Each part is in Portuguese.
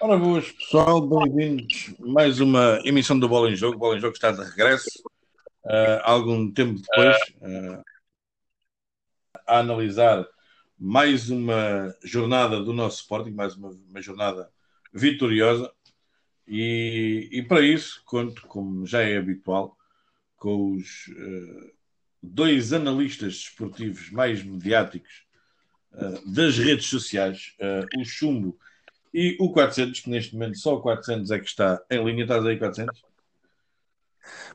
Ora, boas pessoal, bem-vindos mais uma emissão do Bola em Jogo. O Bola em Jogo está de regresso, uh, algum tempo depois, uh, a analisar mais uma jornada do nosso Sporting, mais uma, uma jornada vitoriosa. E, e, para isso, conto, como já é habitual, com os uh, dois analistas desportivos mais mediáticos das redes sociais, o Chumbo e o 400, que neste momento só o 400 é que está em linha. Estás aí, 400?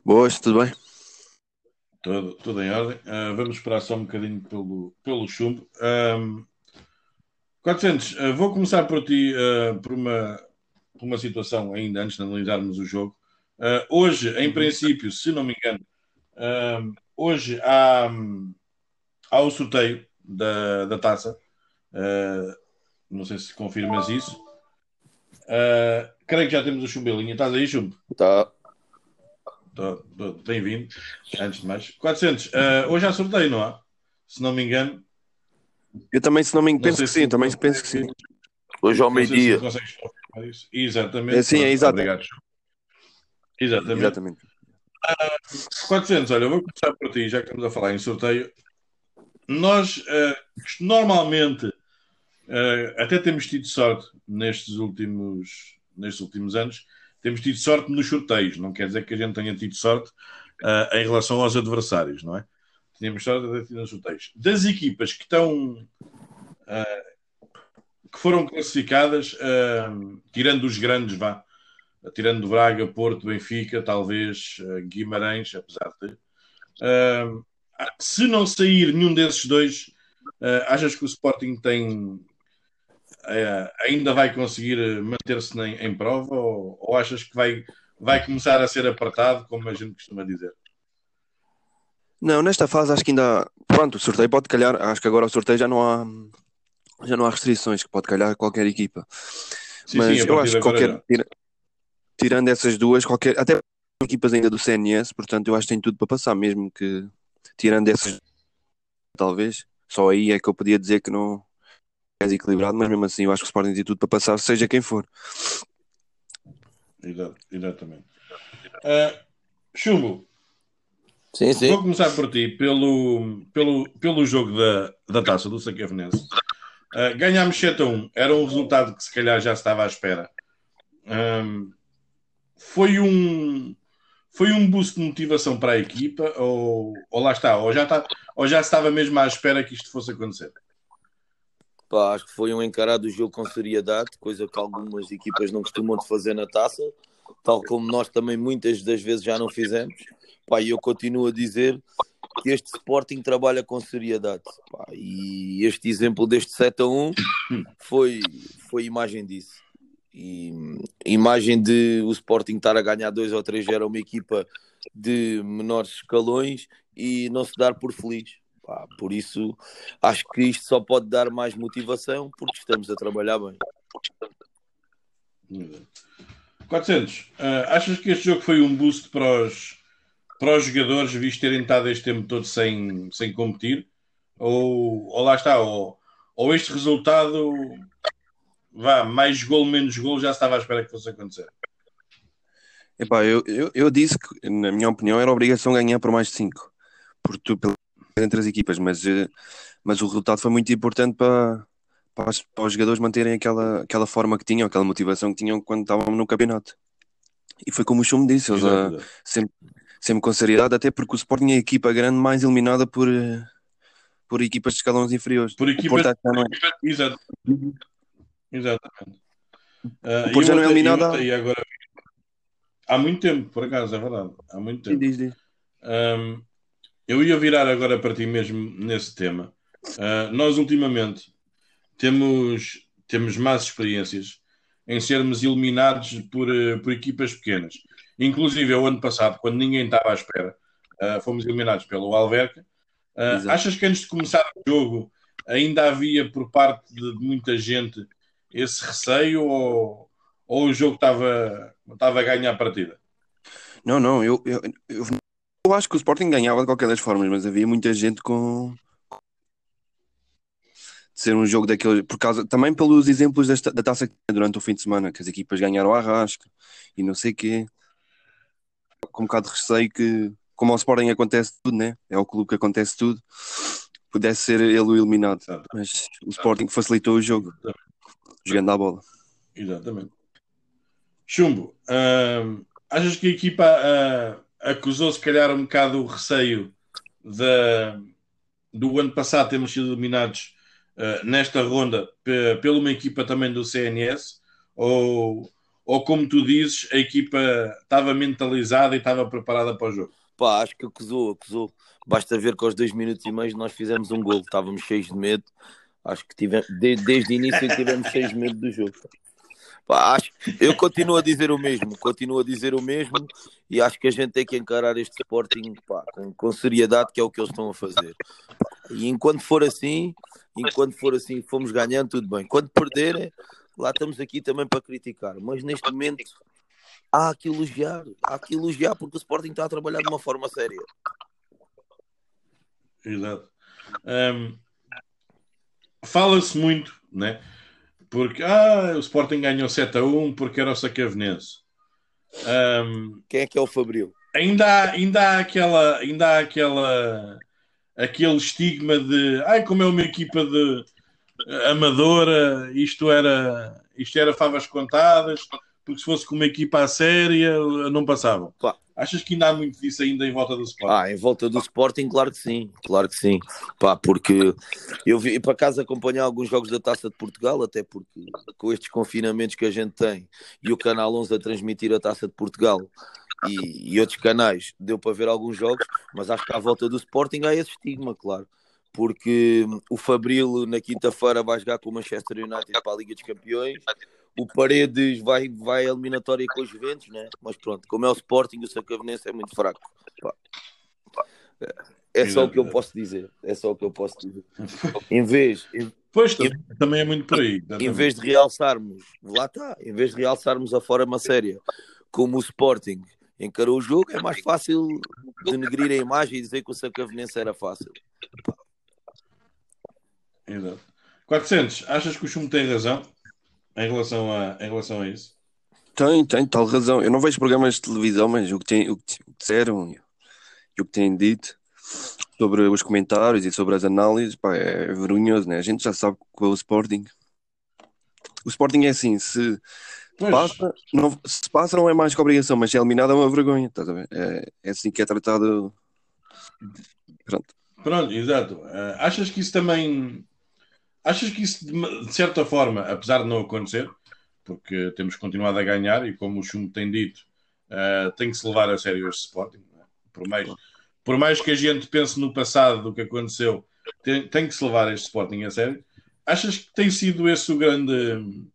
Boas, tudo bem? Tudo, tudo em ordem. Uh, vamos esperar só um bocadinho pelo, pelo chumbo. Um, 400, uh, vou começar por ti, uh, por, uma, por uma situação ainda antes de analisarmos o jogo. Ah, hoje, em princípio, se não me engano, hoje há, há o sorteio da, da taça. não sei se confirmas isso. Uh, creio que já temos o Chumbelinha. Estás aí, Chumbo? Tá. Bem-vindo. Antes de mais. 400. Uh, ah, hoje há sorteio, não há? Se não me engano. Eu também, se não me engano, penso que sim. Também penso que sim. Hoje ao meio-dia. Se Exatamente. É, sim, é exato. Obrigado. Exatamente. Exatamente. Uh, 400, olha, eu vou começar por ti, já que estamos a falar em sorteio. Nós, uh, normalmente, uh, até temos tido sorte nestes últimos, nestes últimos anos, temos tido sorte nos sorteios. Não quer dizer que a gente tenha tido sorte uh, em relação aos adversários, não é? Tínhamos sorte de ter nos sorteios. Das equipas que estão. Uh, que foram classificadas, uh, tirando os grandes, vá, tirando Braga, Porto, Benfica, talvez Guimarães, apesar de. se não sair nenhum desses dois, achas que o Sporting tem é, ainda vai conseguir manter-se em, em, prova ou, ou, achas que vai, vai começar a ser apertado, como a gente costuma dizer? Não, nesta fase acho que ainda. Pronto, o sorteio pode calhar. Acho que agora o sorteio já não há, já não há restrições, que pode calhar qualquer equipa. Sim, Mas sim, eu acho que qualquer. Tira, tirando essas duas, qualquer. Até equipas ainda do CNS, portanto eu acho que tem tudo para passar, mesmo que tirando essas. Talvez. Só aí é que eu podia dizer que não, mais equilibrado, mas mesmo assim eu acho que o Sporting tem tudo para passar, seja quem for. Exatamente. Uh, Chumbo, sim, sim. vou começar por ti, pelo, pelo, pelo jogo da, da taça do Saquevenense. Uh, ganhámos 7 a 1, era um resultado que se calhar já estava à espera. Um, foi um foi um boost de motivação para a equipa ou, ou lá está, ou já, está, ou já estava mesmo à espera que isto fosse acontecer? Pá, acho que foi um encarado jogo com seriedade, coisa que algumas equipas não costumam de fazer na taça, tal como nós também muitas das vezes já não fizemos. Pá, e eu continuo a dizer que este Sporting trabalha com seriedade. Pá, e este exemplo deste 7 a 1 foi, foi imagem disso. E imagem de o Sporting estar a ganhar 2 ou 3 era uma equipa de menores escalões e não se dar por feliz. Pá, por isso, acho que isto só pode dar mais motivação porque estamos a trabalhar bem. 400. Uh, ah, achas que este jogo foi um boost para os, para os jogadores, visto terem estado este tempo todo sem, sem competir? Ou, ou lá está, ou, ou este resultado, vá, mais gol, menos gol, já estava à espera que fosse acontecer? Epá, eu, eu, eu disse que, na minha opinião, era obrigação ganhar por mais de 5. Por, pelo entre as equipas, mas, eh, mas o resultado foi muito importante para, para, os, para os jogadores manterem aquela, aquela forma que tinham, aquela motivação que tinham quando estavam no campeonato. E foi como o Chum disse, eles uh, sempre, sempre com seriedade, até porque o Sporting é a equipa grande mais eliminada por, eh, por equipas de escalões inferiores. Por equipas. Porto, é... Exato. Exatamente. Uh, o Porto já não é eliminado. E agora... Há muito tempo, por acaso, é verdade. Há muito tempo. Diz, diz. Um, eu ia virar agora para ti mesmo nesse tema. Uh, nós, ultimamente, temos, temos más experiências em sermos eliminados por, uh, por equipas pequenas. Inclusive, o ano passado, quando ninguém estava à espera, uh, fomos eliminados pelo Alverca. achas que antes de começar o jogo ainda havia por parte de muita gente esse receio ou, ou o jogo estava, estava a ganhar a partida? Não, não, eu, eu, eu eu acho que o Sporting ganhava de qualquer das formas, mas havia muita gente com. ser um jogo daquele, por causa, também pelos exemplos desta, da taça durante o fim de semana, que as equipas ganharam a rasca e não sei o quê. Com um bocado de receio que, como ao Sporting acontece tudo, né? É o clube que acontece tudo, pudesse ser ele o eliminado. Mas o Sporting facilitou o jogo, jogando a bola. Exatamente. Chumbo, uh, achas que a equipa uh, acusou se calhar um bocado o receio do ano passado termos sido eliminados uh, nesta ronda pela uma equipa também do CNS? Ou, ou como tu dizes, a equipa estava mentalizada e estava preparada para o jogo? Pá, acho que acusou, acusou. Basta ver que aos dois minutos e meio nós fizemos um gol, estávamos cheios de medo. Acho que tivemos, desde, desde o início tivemos cheios de medo do jogo. Pá, acho, eu continuo a dizer o mesmo, continuo a dizer o mesmo e acho que a gente tem que encarar este Sporting pá, com, com, seriedade, que é o que eles estão a fazer. E enquanto for assim, enquanto for assim, fomos ganhando, tudo bem. Quando perderem, lá estamos aqui também para criticar. Mas neste momento há que elogiar, há que elogiar porque o Sporting está a trabalhar de uma forma séria. Exato. Um, Fala-se muito, né? Porque ah, o Sporting ganhou 7 a 1 porque era o Sacavenense. Um, Quem é que é o Fabril? Ainda há, ainda há aquela, ainda há aquela, aquele estigma de ai, como é uma equipa de amadora, isto era, isto era favas contadas, porque se fosse com uma equipa a séria não passavam. Claro. Achas que ainda há muito disso ainda em volta do Sporting? Ah, em volta do Sporting, claro que sim, claro que sim. Pá, porque eu vi para casa acompanhar alguns jogos da Taça de Portugal, até porque com estes confinamentos que a gente tem e o Canal 11 a transmitir a Taça de Portugal e, e outros canais, deu para ver alguns jogos, mas acho que à volta do Sporting há esse estigma, claro porque o Fabril na quinta-feira vai jogar com o Manchester United para a Liga dos Campeões. O Paredes vai, vai a eliminatória com os Juventus, né? mas pronto, como é o Sporting, o Sacavenense é muito fraco. É só o que eu posso dizer. É só o que eu posso dizer. Em vez. Em, pois em, também é muito por aí. Em vez de realçarmos, lá está, em vez de realçarmos a forma séria como o Sporting encarou o jogo, é mais fácil denegrir a imagem e dizer que o Sacavenense era fácil. Exato. 400, achas que o Chum tem razão em relação a, em relação a isso? Tem, tem tal razão. Eu não vejo programas de televisão, mas o que, tem, o que disseram e o que têm dito sobre os comentários e sobre as análises pá, é vergonhoso, né? A gente já sabe que o Sporting. O Sporting é assim, se passa, não, se passa não é mais que obrigação, mas se é eliminado é uma vergonha, estás a ver? É, é assim que é tratado. Pronto. Pronto, exato. Uh, achas que isso também Achas que isso, de certa forma, apesar de não acontecer, porque temos continuado a ganhar e, como o Chumbo tem dito, uh, tem que se levar a sério este Sporting. É? Por, mais, por mais que a gente pense no passado do que aconteceu, tem, tem que se levar este Sporting a sério. Achas que tem sido esse o grande,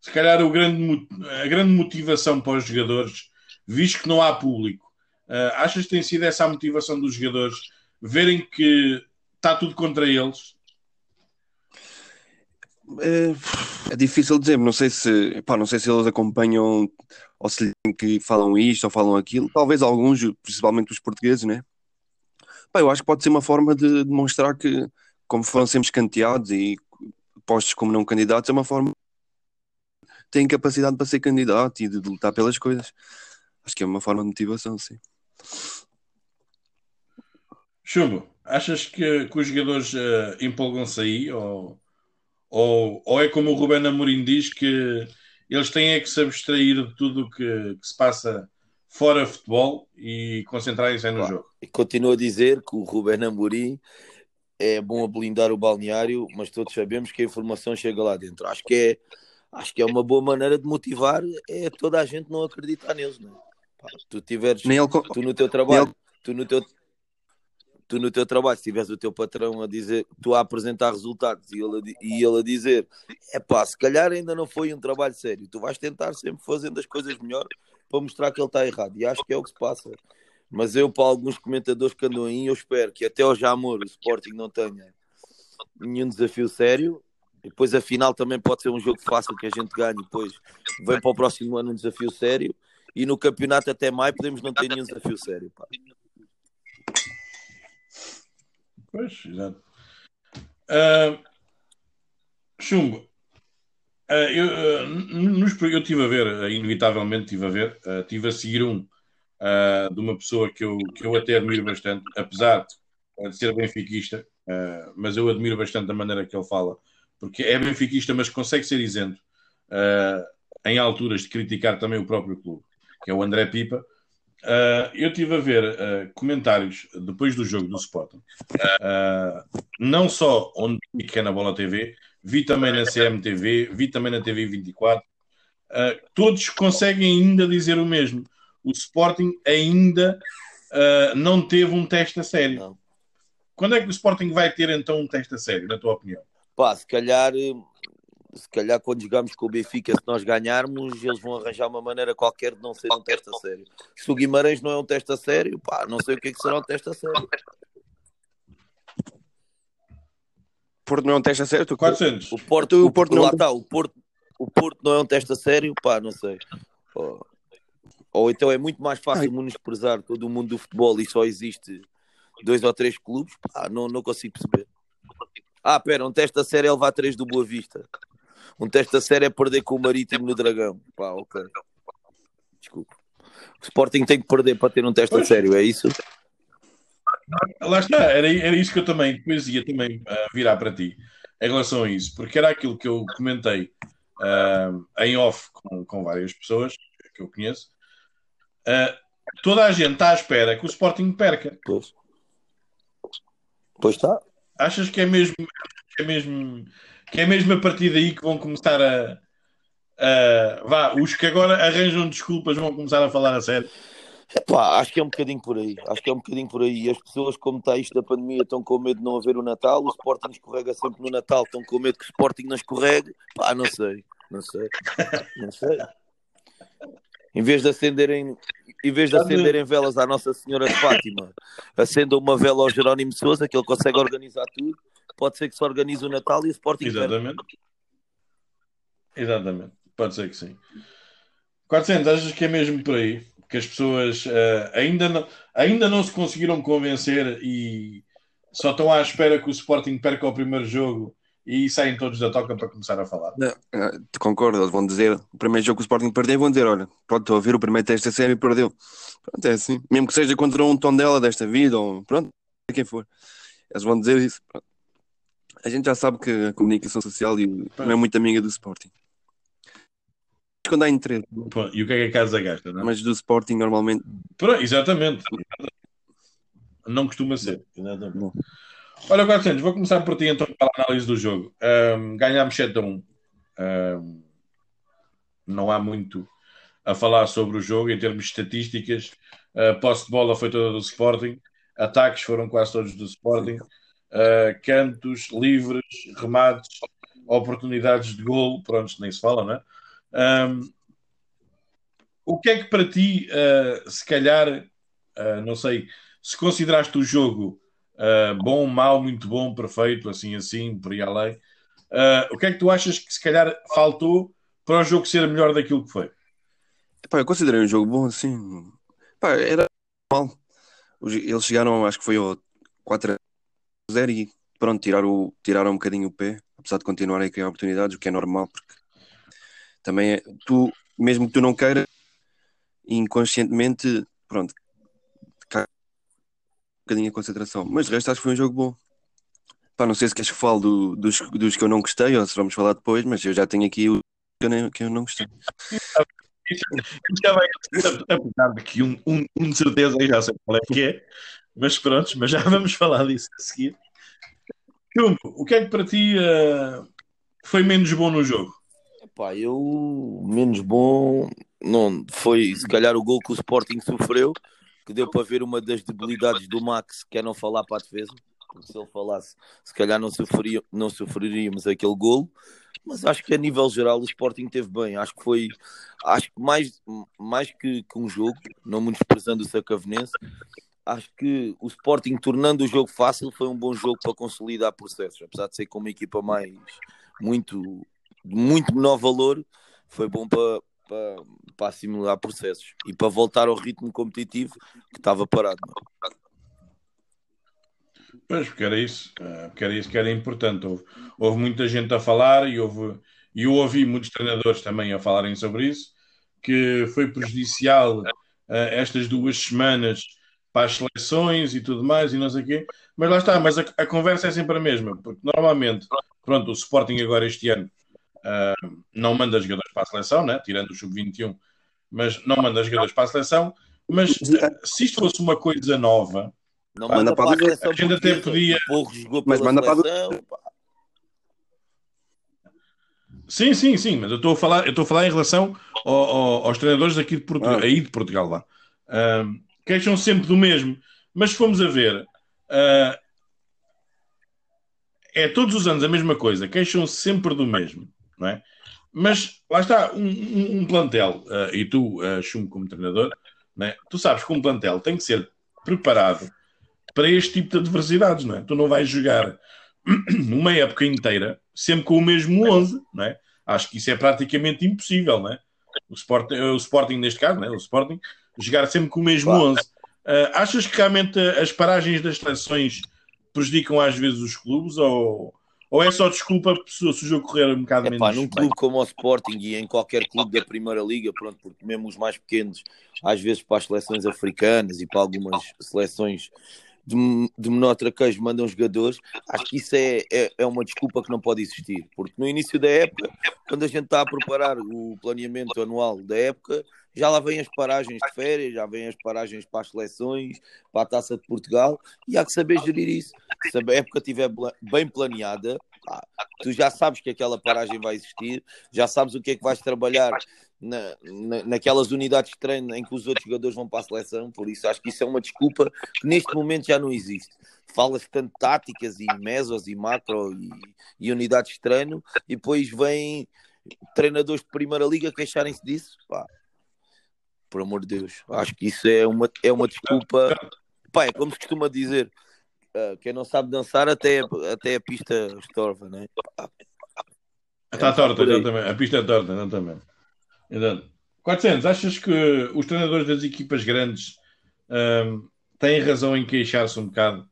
se calhar, o grande, a grande motivação para os jogadores, visto que não há público? Uh, achas que tem sido essa a motivação dos jogadores verem que está tudo contra eles é, difícil dizer, não sei se pá, não sei se eles acompanham ou se que falam isto ou falam aquilo, talvez alguns, principalmente os portugueses, né? Pá, eu acho que pode ser uma forma de demonstrar que, como foram sempre escanteados e postos como não candidatos, é uma forma têm capacidade para ser candidato e de lutar pelas coisas. Acho que é uma forma de motivação, sim. Chumbo, achas que, que os jogadores uh, empolgam-se aí ou ou, ou é como o Ruben Amorim diz que eles têm é que se abstrair de tudo que, que se passa fora futebol e concentrarem-se no claro. jogo. E continuo a dizer que o Ruben Amorim é bom a blindar o balneário, mas todos sabemos que a informação chega lá dentro. Acho que é, acho que é uma boa maneira de motivar é toda a gente não acreditar neles, não é? Pá, tu tiveres, ele... tu no teu trabalho, ele... tu no teu tu no teu trabalho, se tiveres o teu patrão a dizer, tu a apresentar resultados e ele a, e ele a dizer, é pá, se calhar ainda não foi um trabalho sério, tu vais tentar sempre fazendo as coisas melhor para mostrar que ele está errado, e acho que é o que se passa. Mas eu, para alguns comentadores que andam aí, eu espero que até ao Jamor o Sporting não tenha nenhum desafio sério. Depois a final também pode ser um jogo fácil que a gente ganhe. Depois vem para o próximo ano um desafio sério. E no campeonato até maio podemos não ter nenhum desafio sério. Pá. Pois, exato. Uh, Chumbo, uh, eu, uh, nos, eu estive a ver, uh, inevitavelmente estive a ver, estive a seguir um de uma pessoa que eu, que eu até admiro bastante, apesar de ser benfiquista, mas eu admiro bastante a maneira que ele fala, porque é benfiquista, mas consegue ser isento em alturas de criticar também o próprio clube, que é o André Pipa, Uh, eu estive a ver uh, comentários depois do jogo do Sporting, uh, não só onde que é na Bola TV, vi também na CMTV, vi também na TV 24. todos conseguem ainda dizer o mesmo. O Sporting ainda não teve um teste a sério. Não. Quando é que o Sporting vai ter então um teste a sério, na tua opinião? Pá, se calhar se calhar quando jogamos com o Benfica, se nós ganharmos, eles vão arranjar uma maneira qualquer de não ser um teste a sério. Se o Guimarães não é um teste a sério, pá, não sei o que é que será um teste a sério. Porto não é um teste a sério? Tu... 400. O Porto, o, o Porto não... lá está, o Porto, o Porto não é um teste a sério, pá, não sei. Ou, ou então é muito mais fácil menosprezar todo o mundo do futebol e só existe dois ou três clubes, pá, não, não consigo perceber. Ah, pera, um teste a sério é levar três do Boa Vista. Um teste a sério é perder com o Marítimo no Dragão. Pá, ok. Desculpa. O Sporting tem que perder para ter um teste pois. a sério, é isso? Lá está, era, era isso que eu também, depois ia também uh, virar para ti em relação a isso, porque era aquilo que eu comentei uh, em off com, com várias pessoas que eu conheço. Uh, toda a gente está à espera que o Sporting perca. Pois. Pois está. Achas que é mesmo, que é mesmo que é mesmo a partir daí que vão começar a, a vá, os que agora arranjam desculpas vão começar a falar a sério. Epá, acho que é um bocadinho por aí. Acho que é um bocadinho por aí. As pessoas, como está isto da pandemia, estão com medo de não haver o Natal. O Sporting escorrega sempre no Natal. Estão com medo que o Sporting não escorregue. Pá, não sei. Não sei. Não sei. Em vez de acenderem, em vez de acenderem velas à Nossa Senhora de Fátima, acendam uma vela ao Jerónimo Souza, que ele consegue organizar tudo pode ser que se organize o Natal e o Sporting Exatamente. Perde. Exatamente, pode ser que sim. 400, achas que é mesmo por aí? Que as pessoas uh, ainda, não, ainda não se conseguiram convencer e só estão à espera que o Sporting perca o primeiro jogo e saem todos da toca para começar a falar. Não, eh, te concordo, eles vão dizer o primeiro jogo que o Sporting perdeu, vão dizer: olha, pronto, estou a ver o primeiro teste da série e perdeu. Pronto, é assim, mesmo que seja contra um tom dela desta vida, ou pronto, quem for, eles vão dizer isso. Pronto. A gente já sabe que a comunicação social não é muito amiga do Sporting. Quando há interesse. Pô, e o que é que a casa gasta, não é? Mas do Sporting normalmente. Pô, exatamente. Não costuma ser. Exatamente. Olha, 400, vou começar por ti então para a análise do jogo. Um, ganhámos 7 a 1. Um, não há muito a falar sobre o jogo em termos de estatísticas. A posse de bola foi toda do Sporting. Ataques foram quase todos do Sporting uh, cantos livres, remates, oportunidades de golo, pronto, nem se fala, não é? Um, o que é que para ti, uh, se calhar, uh, não sei, se consideraste o jogo bom, mau, muito bom, perfeito, assim, assim, por aí além, o que é que tu achas que se calhar faltou para o jogo ser melhor daquilo que foi? Epá, eu considerei um jogo bom, assim, Epá, era mal. Eles chegaram, acho que foi ao 4 0 e pronto, tirar o, tiraram um bocadinho o pé, apesar de continuarem a criar oportunidades, o que é normal, porque também é, tu, mesmo que tu não queiras, inconscientemente, pronto, cai um bocadinho a concentração. Mas de resto acho que foi um jogo bom. Pá, não sei se queres que fale do, dos, dos que eu não gostei ou se vamos falar depois, mas eu já tenho aqui o que eu, nem, que eu não gostei. Vai, apesar de que um, um, um de certeza já sei qual é que é, mas pronto, mas já vamos falar disso a seguir. Chumbo, o que é que para ti uh, foi menos bom no jogo? Epá, eu menos bom não foi se calhar o gol que o Sporting sofreu, que deu para ver uma das debilidades do Max, que é não falar para a defesa. Porque se ele falasse, se calhar não, sofria, não sofreríamos aquele golo. Mas acho que a nível geral o Sporting teve bem. Acho que foi, acho que mais, mais que, que um jogo, não muito desprezando o Sacavenense, acho que o Sporting, tornando o jogo fácil, foi um bom jogo para consolidar processos. Apesar de ser com uma equipa mais muito, muito menor valor, foi bom para, para, para assimilar processos e para voltar ao ritmo competitivo que estava parado. Pois, porque era isso, eh, porque era isso que era importante. Houve, houve muita gente a falar e houve, e eu ouvi muitos treinadores também a falarem sobre isso, que foi prejudicial uh, estas duas semanas para as seleções e tudo mais e não sei o quê. Mas lá está, mas a, a, conversa é sempre a mesma, porque normalmente, pronto, o Sporting agora este ano uh, não manda jogadores para a seleção, né? tirando o Sub-21, mas não manda jogadores para a seleção. Mas se isto fosse uma coisa nova, não pá, manda para a seleção, a gente até podia. Mas manda para a Sim, sim, sim, mas eu estou a falar, eu estou a falar em relação ao, ao, aos treinadores aqui de Portugal, ah. aí de Portugal lá. Uh, queixam sempre do mesmo, mas se formos a ver, uh, é todos os anos a mesma coisa, queixam sempre do mesmo, não é? Mas lá está, um, um, um plantel, uh, e tu, uh, Chum, como treinador, é? tu sabes que um plantel tem que ser preparado para este tipo de adversidades, não é? Tu não vais jogar uma época inteira sempre com o mesmo 11, não é? Acho que isso é praticamente impossível, não é? O Sporting, o Sporting neste caso, não é? O Sporting jogar sempre com o mesmo claro. 11. Uh, achas que realmente as paragens das seleções prejudicam às vezes os clubes ou, ou é só desculpa se o jogo correr um bocado Epá, menos? Num clube como o Sporting e em qualquer clube da Primeira Liga, pronto, porque mesmo os mais pequenos, às vezes para as seleções africanas e para algumas seleções de, de menor traquejo mandam jogadores, acho que isso é, é, é, uma desculpa que não pode existir, porque no início da época, quando a gente está a preparar o planeamento anual da época, já lá vêm as paragens de férias, já vêm as paragens para as seleções, para a Taça de Portugal, e há que saber gerir isso. Se a época estiver bem planeada, tu já sabes que aquela paragem vai existir, já sabes o que é que vais trabalhar na, na, naquelas unidades de treino em que os outros jogadores vão para a seleção, por isso acho que isso é uma desculpa que neste momento já não existe. Fala-se tanto táticas e mesos e macro e, e, unidades de treino, e depois vêm treinadores de primeira liga queixarem-se disso. Pá, por amor de Deus, acho que isso é uma, é uma desculpa. Pá, é como se costuma dizer: quem não sabe dançar, até, até a pista estorva, né? Está é torta, exatamente. A pista é torta, exatamente. Exato. 400, achas que os treinadores das equipas grandes um, têm razão em queixar-se um bocado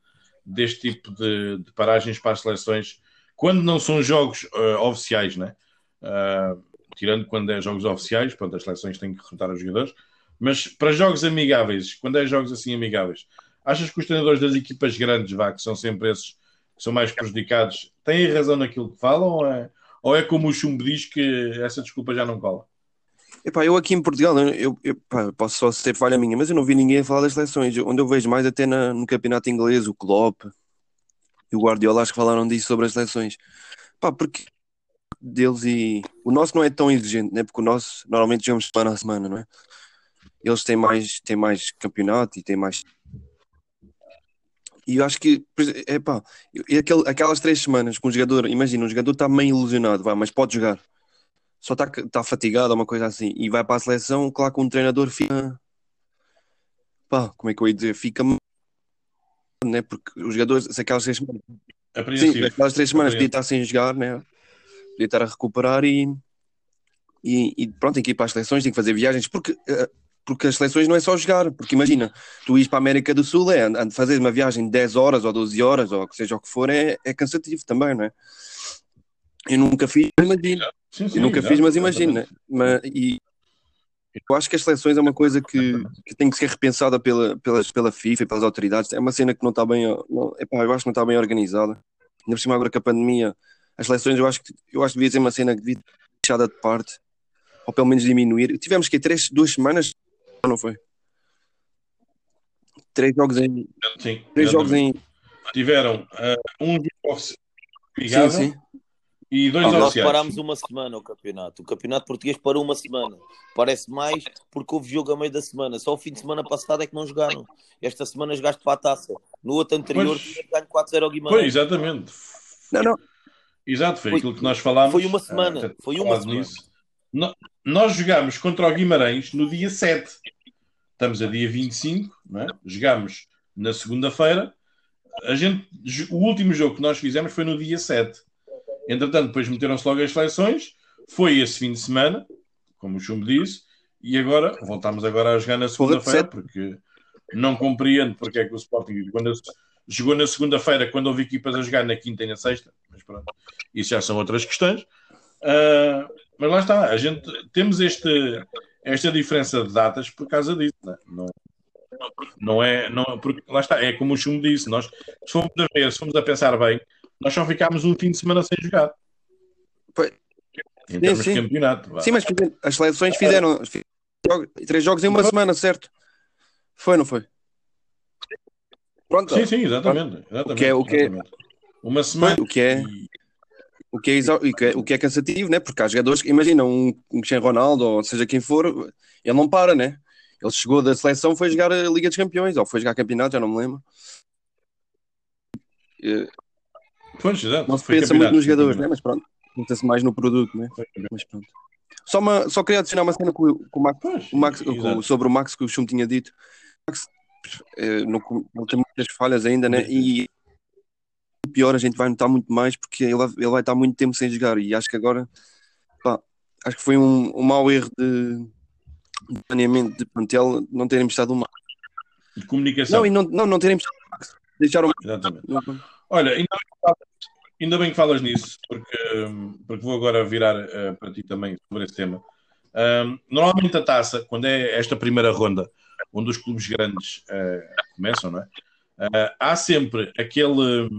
deste tipo de, de, paragens para as seleções quando não são jogos uh, oficiais, né? Uh, tirando quando é jogos oficiais, pronto, as seleções têm que recrutar os jogadores, mas para jogos amigáveis, quando é jogos assim amigáveis, achas que os treinadores das equipas grandes, vá, que são sempre esses que são mais prejudicados, têm razão naquilo que falam ou é, ou é como o Chumbo diz que essa desculpa já não cola? Epá, eu aqui em Portugal, eu, eu pá, posso só ser falha minha, mas eu não vi ninguém falar das seleções. Onde eu vejo mais até na, no campeonato inglês, o Klopp e o Guardiola, acho que falaram disso sobre as seleções. Pá, porque deles e o nosso não é tão exigente, né? Porque o nosso normalmente jogamos semana a semana, não é? Eles têm mais, têm mais campeonato e têm mais. E eu acho que, é pá, aquelas três semanas com o jogador, imagina, o jogador está meio ilusionado, vai, mas pode jogar só está tá fatigado, uma coisa assim, e vai para a seleção, claro que um treinador fica. Pá, como é que eu ia dizer? Fica. Né? Porque os jogadores, se aquelas três semanas. Sim, aquelas três semanas podia estar sem jogar, né? podia estar a recuperar e. E, e pronto, tem que ir para as seleções, tem que fazer viagens, porque, eh, porque as seleções não é só jogar, porque imagina, tu ires para a América do Sul, é fazer uma viagem de 10 horas ou 12 horas, ou seja o que for, é, é cansativo também, não é? Eu nunca fiz, imagino. Sim, sim, eu nunca fiz, mas imagino, né? Mas, e eu acho que as seleções é uma coisa que, que tem que ser repensada pela, pela, pela FIFA e pelas autoridades. É uma cena que não está bem, não, epá, eu acho que não está bem organizada. Ainda por cima agora com a pandemia, as seleções eu acho que eu acho que devia ser uma cena que devia ser deixada de parte, ou pelo menos diminuir. Tivemos que três, duas semanas, não foi? Três jogos em. Sim, três jogos em. Tiveram uh, um jogo sim, sim e dois ah, Nós parámos uma semana o campeonato. O campeonato português parou uma semana. Parece mais porque houve jogo a meio da semana. Só o fim de semana passado é que não jogaram. Esta semana jogaste para a taça. No outro anterior, ganho 4-0 ao Guimarães. Foi, exatamente. Não, não. Exato, foi, foi aquilo que nós falámos. Foi uma semana. Uh, foi uma semana. Nisso. Nós jogámos contra o Guimarães no dia 7. Estamos a dia 25, não é? Jogámos na segunda-feira. A gente, o último jogo que nós fizemos foi no dia 7 Entretanto, depois meteram-se logo as seleções. Foi esse fim de semana, como o Chumbo disse, e agora voltamos agora a jogar na segunda-feira, porque não compreendo porque é que o Sporting, quando jogou na segunda-feira quando houve equipas a jogar na quinta e na sexta, mas pronto, isso já são outras questões. Uh, mas lá está, a gente temos este, esta diferença de datas por causa disso, né? não, não é, não, porque lá está, é como o Chum disse, nós se fomos a ver, se fomos a pensar bem, nós só ficámos um fim de semana sem jogar. Foi. Em termos sim, sim. de campeonato. Sim, mas as seleções fizeram três jogos em uma semana, certo? Foi, não foi? Pronto. Sim, sim, exatamente. exatamente o que é, o que é, uma semana. O que é, é, o, que é, o que é cansativo, né? Porque há jogadores que, imagina, um, um Cristiano Ronaldo, ou seja quem for, ele não para, né? Ele chegou da seleção, foi jogar a Liga dos Campeões, ou foi jogar campeonato, já não me lembro. Pois, exato. Não se pensa muito nos jogadores, né? Mas pronto, pensa-se mais no produto, né? Mas pronto. Só, uma, só queria adicionar uma cena com, com o Max, pois, o Max com, sobre o Max que o Chum tinha dito. O Max é, não, não tem muitas falhas ainda, né? E pior a gente vai notar muito mais porque ele, ele vai estar muito tempo sem jogar. E acho que agora pá, acho que foi um, um mau erro de, de planeamento de plantel não terem estado uma de comunicação. Não, e não, não, não terem deixaram Exatamente. olha, ainda bem, ainda bem que falas nisso porque, porque vou agora virar uh, para ti também sobre esse tema. Um, normalmente a taça, quando é esta primeira ronda onde os clubes grandes uh, começam, não é? Uh, há sempre aquele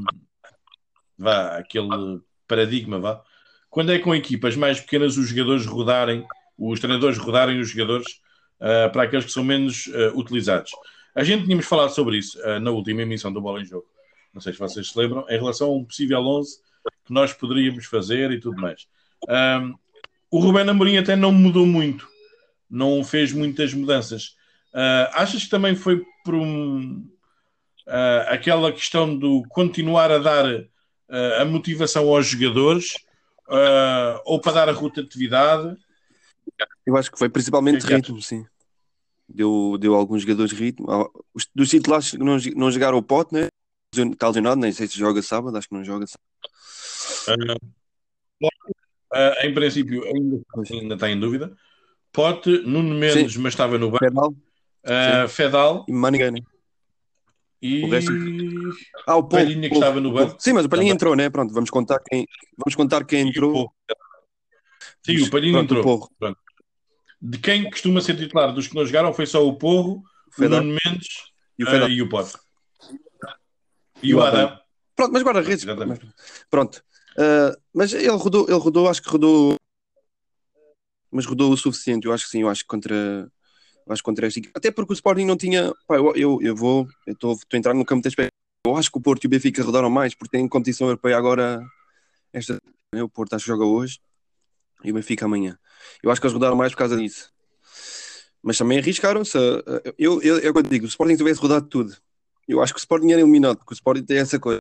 vá, aquele paradigma, vá. Quando é com equipas mais pequenas, os jogadores rodarem, os treinadores rodarem os jogadores uh, para aqueles que são menos uh, utilizados. A gente tínhamos falado sobre isso uh, na última emissão do Bola em Jogo. Não sei se vocês se lembram, em relação a um possível 11 que nós poderíamos fazer e tudo mais. Um, o Rubén Amorim até não mudou muito, não fez muitas mudanças. achas que também foi por um, aquela questão do continuar a dar a motivação aos jogadores uh, ou para dar a rotatividade? Eu acho que foi principalmente que ritmo, sim. Deu, deu alguns jogadores ritmo. Os, dos titulares não, não jogaram o pote, né? Está lesionado, nem sei se joga sábado, acho que não joga sábado. Uh, em princípio, ainda, ainda está em dúvida. Pote, Nuno Mendes, sim. mas estava no banco. Fedal, uh, Fedal. e Manigane. E... O resto... Ah, o Palhinha que estava no banco. Sim, mas o Palhinha entrou, né? Pronto, vamos contar quem, vamos contar quem entrou. Sim, o Palhinha entrou. De quem costuma ser titular dos que não jogaram foi só o Porro, o, o Nuno Mendes e o, uh, e o Pote. E, e o Adam. Adam. Pronto, mas guarda-redes. Pronto. Uh, mas ele rodou, ele rodou, acho que rodou. Mas rodou o suficiente, eu acho que sim, eu acho que contra acho contra esta equipa. Até porque o Sporting não tinha. Pá, eu, eu, eu vou, eu estou a entrar no campo da espera. Eu acho que o Porto e o Benfica rodaram mais, porque tem competição europeia agora. Esta, né, o Porto acho que joga hoje e o Benfica amanhã. Eu acho que eles rodaram mais por causa disso. Mas também arriscaram-se. Eu, eu, eu, eu digo, o Sporting tivesse rodado tudo. Eu acho que o Sporting era eliminado, porque o Sporting tem essa coisa.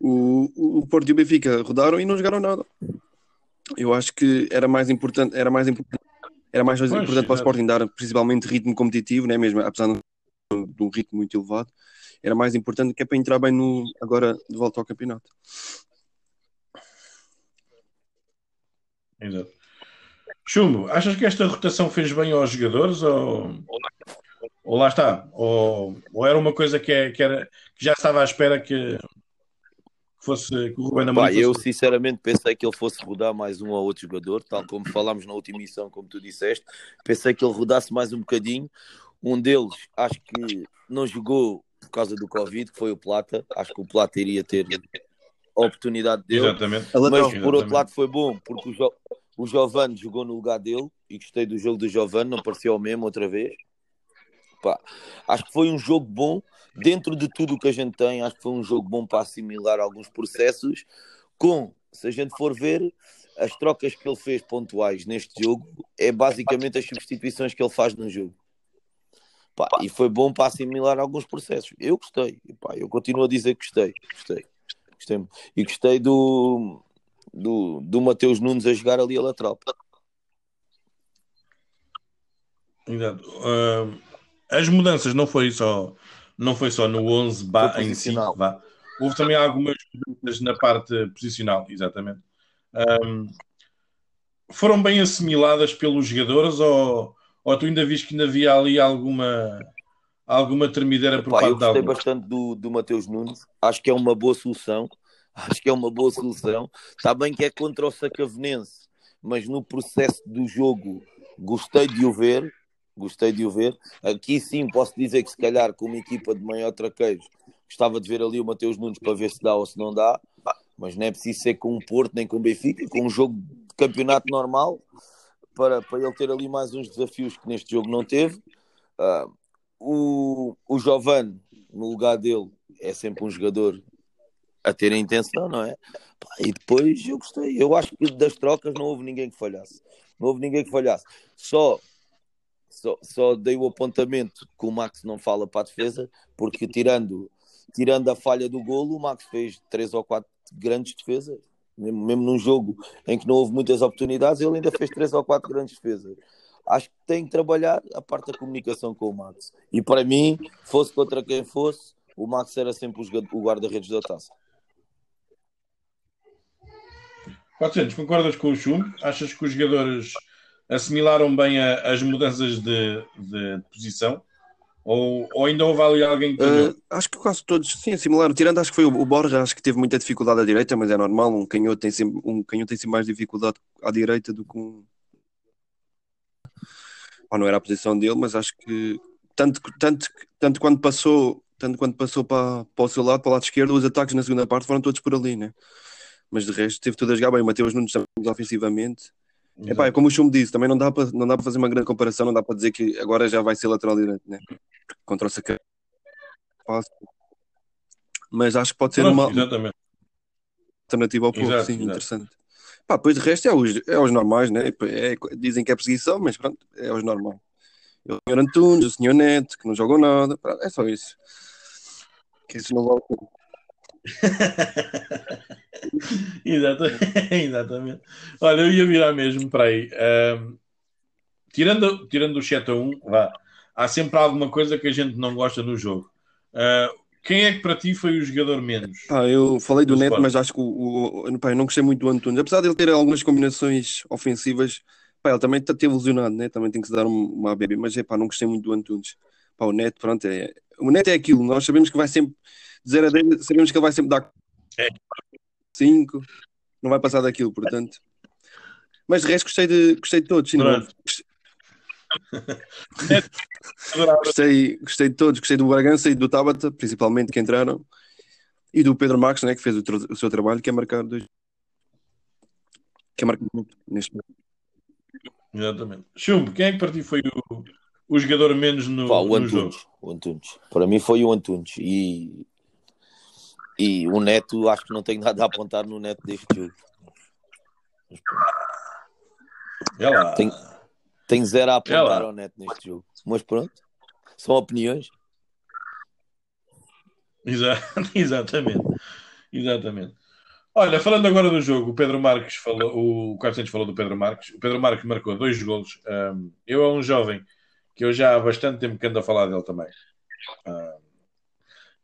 O, o Porto e o Benfica rodaram e não jogaram nada. Eu acho que era mais importante, era mais importante era mais pois, importante para o Sporting dar principalmente ritmo competitivo, né? mesmo apesar de um ritmo muito elevado, era mais importante que é para entrar bem no, agora de volta ao campeonato. Exato. Chumbo, achas que esta rotação fez bem aos jogadores ou, ou lá está? Ou, ou era uma coisa que, é, que, era, que já estava à espera que, fosse que o Ruben Amorim Eu sinceramente pensei que ele fosse rodar mais um ou outro jogador, tal como falámos na última emissão, como tu disseste. Pensei que ele rodasse mais um bocadinho. Um deles, acho que não jogou por causa do Covid, que foi o Plata. Acho que o Plata iria ter a oportunidade dele. Exatamente. Mas por outro lado foi bom, porque o, jo o Giovanni jogou no lugar dele e gostei do jogo do Giovanni, não pareceu o mesmo outra vez. Pá, acho que foi um jogo bom dentro de tudo o que a gente tem, acho que foi um jogo bom para assimilar alguns processos. Com, se a gente for ver, as trocas que ele fez pontuais neste jogo é basicamente as substituições que ele faz no jogo. Pá, e foi bom para assimilar alguns processos. Eu gostei, pá, eu continuo a dizer que gostei, gostei, gostei. E gostei do, do, do Mateus Nunes a jogar ali a lateral. Uh, as mudanças não foi só não foi só no 11 ba, em si, vá. houve também algumas mudanças na parte posicional, exatamente. Um, foram bem assimiladas pelos jogadores ou, ou tu ainda viste que ainda havia ali alguma alguma tremideira por parte Eu gostei bastante do, do Mateus Nunes, acho que é uma boa solução. Acho que é uma boa solução. Está bem que é contra o Sacavenense, mas no processo do jogo gostei de o ver. Gostei de o ver. Aqui sim posso dizer que se calhar com uma equipa de maior traquejo gostava de ver ali o Mateus Nunes para ver se dá ou se não dá, mas não é preciso ser com o Porto nem com o Benfica, com um jogo de campeonato normal para, para ele ter ali mais uns desafios que neste jogo não teve. Uh, o, o Giovanni, no lugar dele, é sempre um jogador a ter a intenção, não é? E depois eu gostei. Eu acho que das trocas não houve ninguém que falhasse. Não houve ninguém que falhasse. Só, só, só dei o apontamento que o Max não fala para a defesa, porque tirando, tirando a falha do golo, o Max fez três ou quatro grandes defesas. Mesmo, mesmo num jogo em que não houve muitas oportunidades, ele ainda fez três ou quatro grandes defesas acho que tem que trabalhar a parte da comunicação com o Max. E para mim, fosse contra quem fosse, o Max era sempre o guarda-redes da taça. 400, concordas com o Chum? Achas que os jogadores assimilaram bem a, as mudanças de, de posição? Ou, ou, ainda houve ali alguém que. Uh, acho que quase todos, sim, assimilaram. Tirando, acho que foi o, o Borja, acho que teve muita dificuldade à direita, mas é normal. Um canhoto tem sempre, um canhoto tem sempre mais dificuldade à direita do que um. Ou não era a posição dele, mas acho que tanto, tanto, tanto quando passou, tanto quando passou para, para o seu lado, para o lado esquerdo, os ataques na segunda parte foram todos por ali, né? mas de resto teve tudo a jogar bem. O Mateus Nunes também ofensivamente. Epá, é como o Chum disse, também não dá para não dá para fazer uma grande comparação, não dá para dizer que agora já vai ser lateral direito, né? Contra o Sacra. Mas acho que pode ser Pronto, uma exatamente. alternativa ao Porto, sim, exato. interessante. Pá, depois de resto é os, é os normais, né? É, dizem que é perseguição, mas pronto, é os normais. O senhor Antunes, o senhor Neto, que não jogam nada, é só isso. Que isso não vale exatamente, exatamente. Olha, eu ia virar mesmo para aí. Um, tirando, tirando o 7 a 1, vá, há sempre alguma coisa que a gente não gosta no jogo. Uh, quem é que para ti foi o jogador menos? Ah, eu falei do, do Neto, mas acho que o, o, pá, eu não gostei muito do Antunes. Apesar de ele ter algumas combinações ofensivas, pá, ele também está evolucionado, né? também tem que se dar uma bebê, mas é pá, não gostei muito do Antunes. Pá, o Neto, pronto, é, o Neto é aquilo, nós sabemos que vai sempre, de 0 a 10, sabemos que ele vai sempre dar é. 5, não vai passar daquilo, portanto. Mas de resto gostei de, gostei de todos, sim, não, gostei, gostei de todos, gostei do Bragança e do Tabata, principalmente que entraram, e do Pedro Marques, né, que fez o, o seu trabalho, que é marcar dois. Que é marcar muito neste momento. Exatamente. Chumbo, quem é que para ti foi o, o jogador menos no, Pá, o no Antunes, jogo? O Antunes. Para mim foi o Antunes. E e o Neto, acho que não tenho nada a apontar no Neto deste jogo. Ela... Tem, tem zero a apontar Ela... ao Neto neste jogo. Mas pronto, são opiniões. Exa exatamente. Exatamente. Olha, falando agora do jogo, o Pedro Marques falou, o Carlos falou do Pedro Marques. O Pedro Marques marcou dois golos. Um, eu é um jovem que eu já há bastante tempo que ando a falar dele também. Um,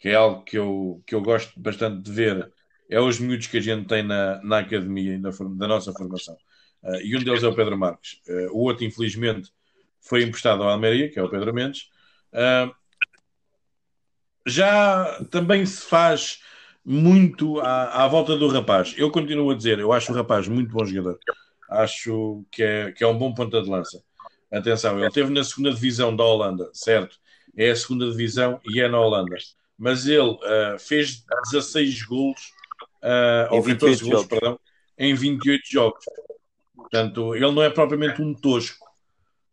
que é algo que eu, que eu gosto bastante de ver, é os miúdos que a gente tem na, na academia e na, da nossa formação. Uh, e um deles é o Pedro Marques. Uh, o outro, infelizmente, foi emprestado ao Almeria, que é o Pedro Mendes. Uh, já também se faz muito à, à, volta do rapaz. Eu continuo a dizer, eu acho o rapaz muito bom jogador. Acho que é, que é um bom ponta de lança. Atenção, ele esteve na segunda divisão da Holanda, certo? É a segunda divisão e é na Holanda mas ele uh, fez 16 gols, uh, ou 14 gols, perdão, em 28 jogos. Portanto, ele não é propriamente um tosco,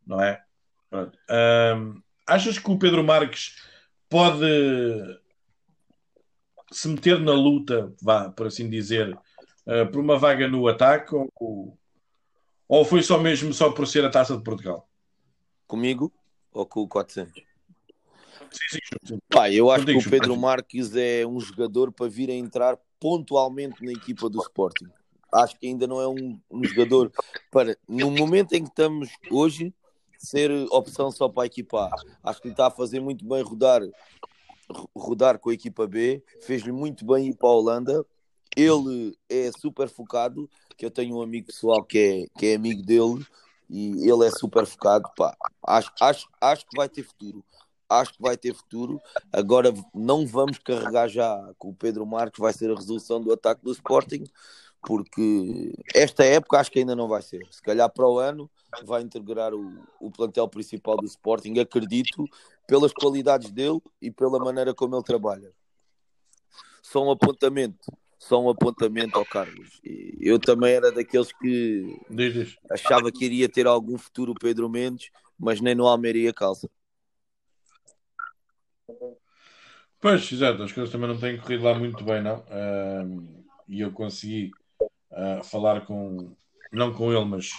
não é? Uh, achas que o Pedro Marques pode se meter na luta, vá, por assim dizer, uh, por uma vaga no ataque ou, ou foi só mesmo só por ser a taça de Portugal? Comigo ou com o 400? Sim, sim, Pá, eu acho que o Pedro Marques é um jogador para vir a entrar pontualmente na equipa do Sporting. Acho que ainda não é um, um jogador para, no momento em que estamos hoje, ser opção só para a equipa A. Acho que ele está a fazer muito bem rodar, rodar com a equipa B, fez-lhe muito bem ir para a Holanda. Ele é super focado, que eu tenho um amigo pessoal que é, que é amigo dele e ele é super focado. Pá. Acho, acho, acho que vai ter futuro acho que vai ter futuro. Agora não vamos carregar já com o Pedro Marques, vai ser a resolução do ataque do Sporting, porque esta época acho que ainda não vai ser. Se calhar para o ano vai integrar o, o plantel principal do Sporting, acredito, pelas qualidades dele e pela maneira como ele trabalha. Só um apontamento, só um apontamento ao Carlos. Eu também era daqueles que achava que iria ter algum futuro o Pedro Mendes, mas nem no Almeria calça. Pois, exato, as coisas também não têm corrido lá muito bem, não. e eu consegui uh, falar com, não com ele, mas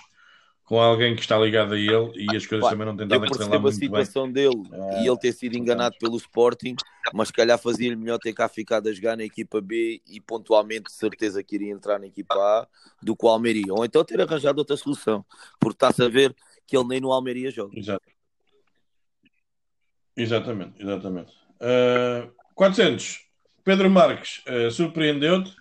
com alguém que está ligado a ele e as coisas Pá, também não têm dado a correr lá muito bem. a situação dele uh, e ele ter sido enganado pelo Sporting, mas se calhar fazia-lhe melhor ter cá ficado a jogar na equipa B e pontualmente de certeza que iria entrar na equipa A do que o Almeria. Ou então ter arranjado outra solução, porque está-se a ver que ele nem no Almeria joga. Exato. Exatamente, exatamente. Uh, 400. Pedro Marques, uh, surpreendeu-te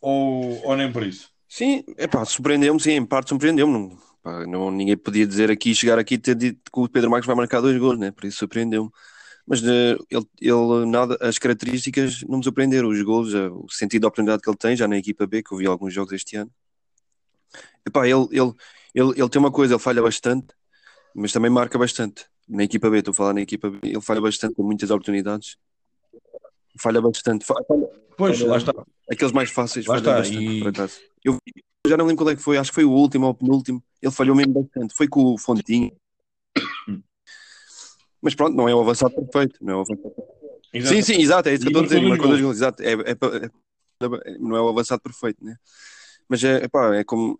ou, ou nem por isso? Sim, é pá, surpreendeu-me, sim, em parte surpreendeu-me. Não, não, ninguém podia dizer aqui, chegar aqui e ter dito que o Pedro Marques vai marcar dois gols, né? Por isso surpreendeu-me. Mas uh, ele, ele, nada, as características não me surpreenderam, os gols, o sentido de oportunidade que ele tem, já na equipa B, que eu vi alguns jogos este ano. Epá, ele, ele, ele, ele tem uma coisa, ele falha bastante, mas também marca bastante. Na equipa B, estou a falar na equipa B, ele falha bastante com muitas oportunidades. Falha bastante. Falha, pois, falha, lá está. Aqueles mais fáceis, lá falha está. bastante, e... por acaso. Eu já não lembro qual é que foi, acho que foi o último ou o penúltimo. Ele falhou mesmo bastante. Foi com o Fontinho. Mas pronto, não é o avançado perfeito. Não é o avançado... Sim, sim, exato, é isso que eu estou a dizer. Marcou dois gols, exato. É, é, é, não é o avançado perfeito, né? Mas é, pá, é como.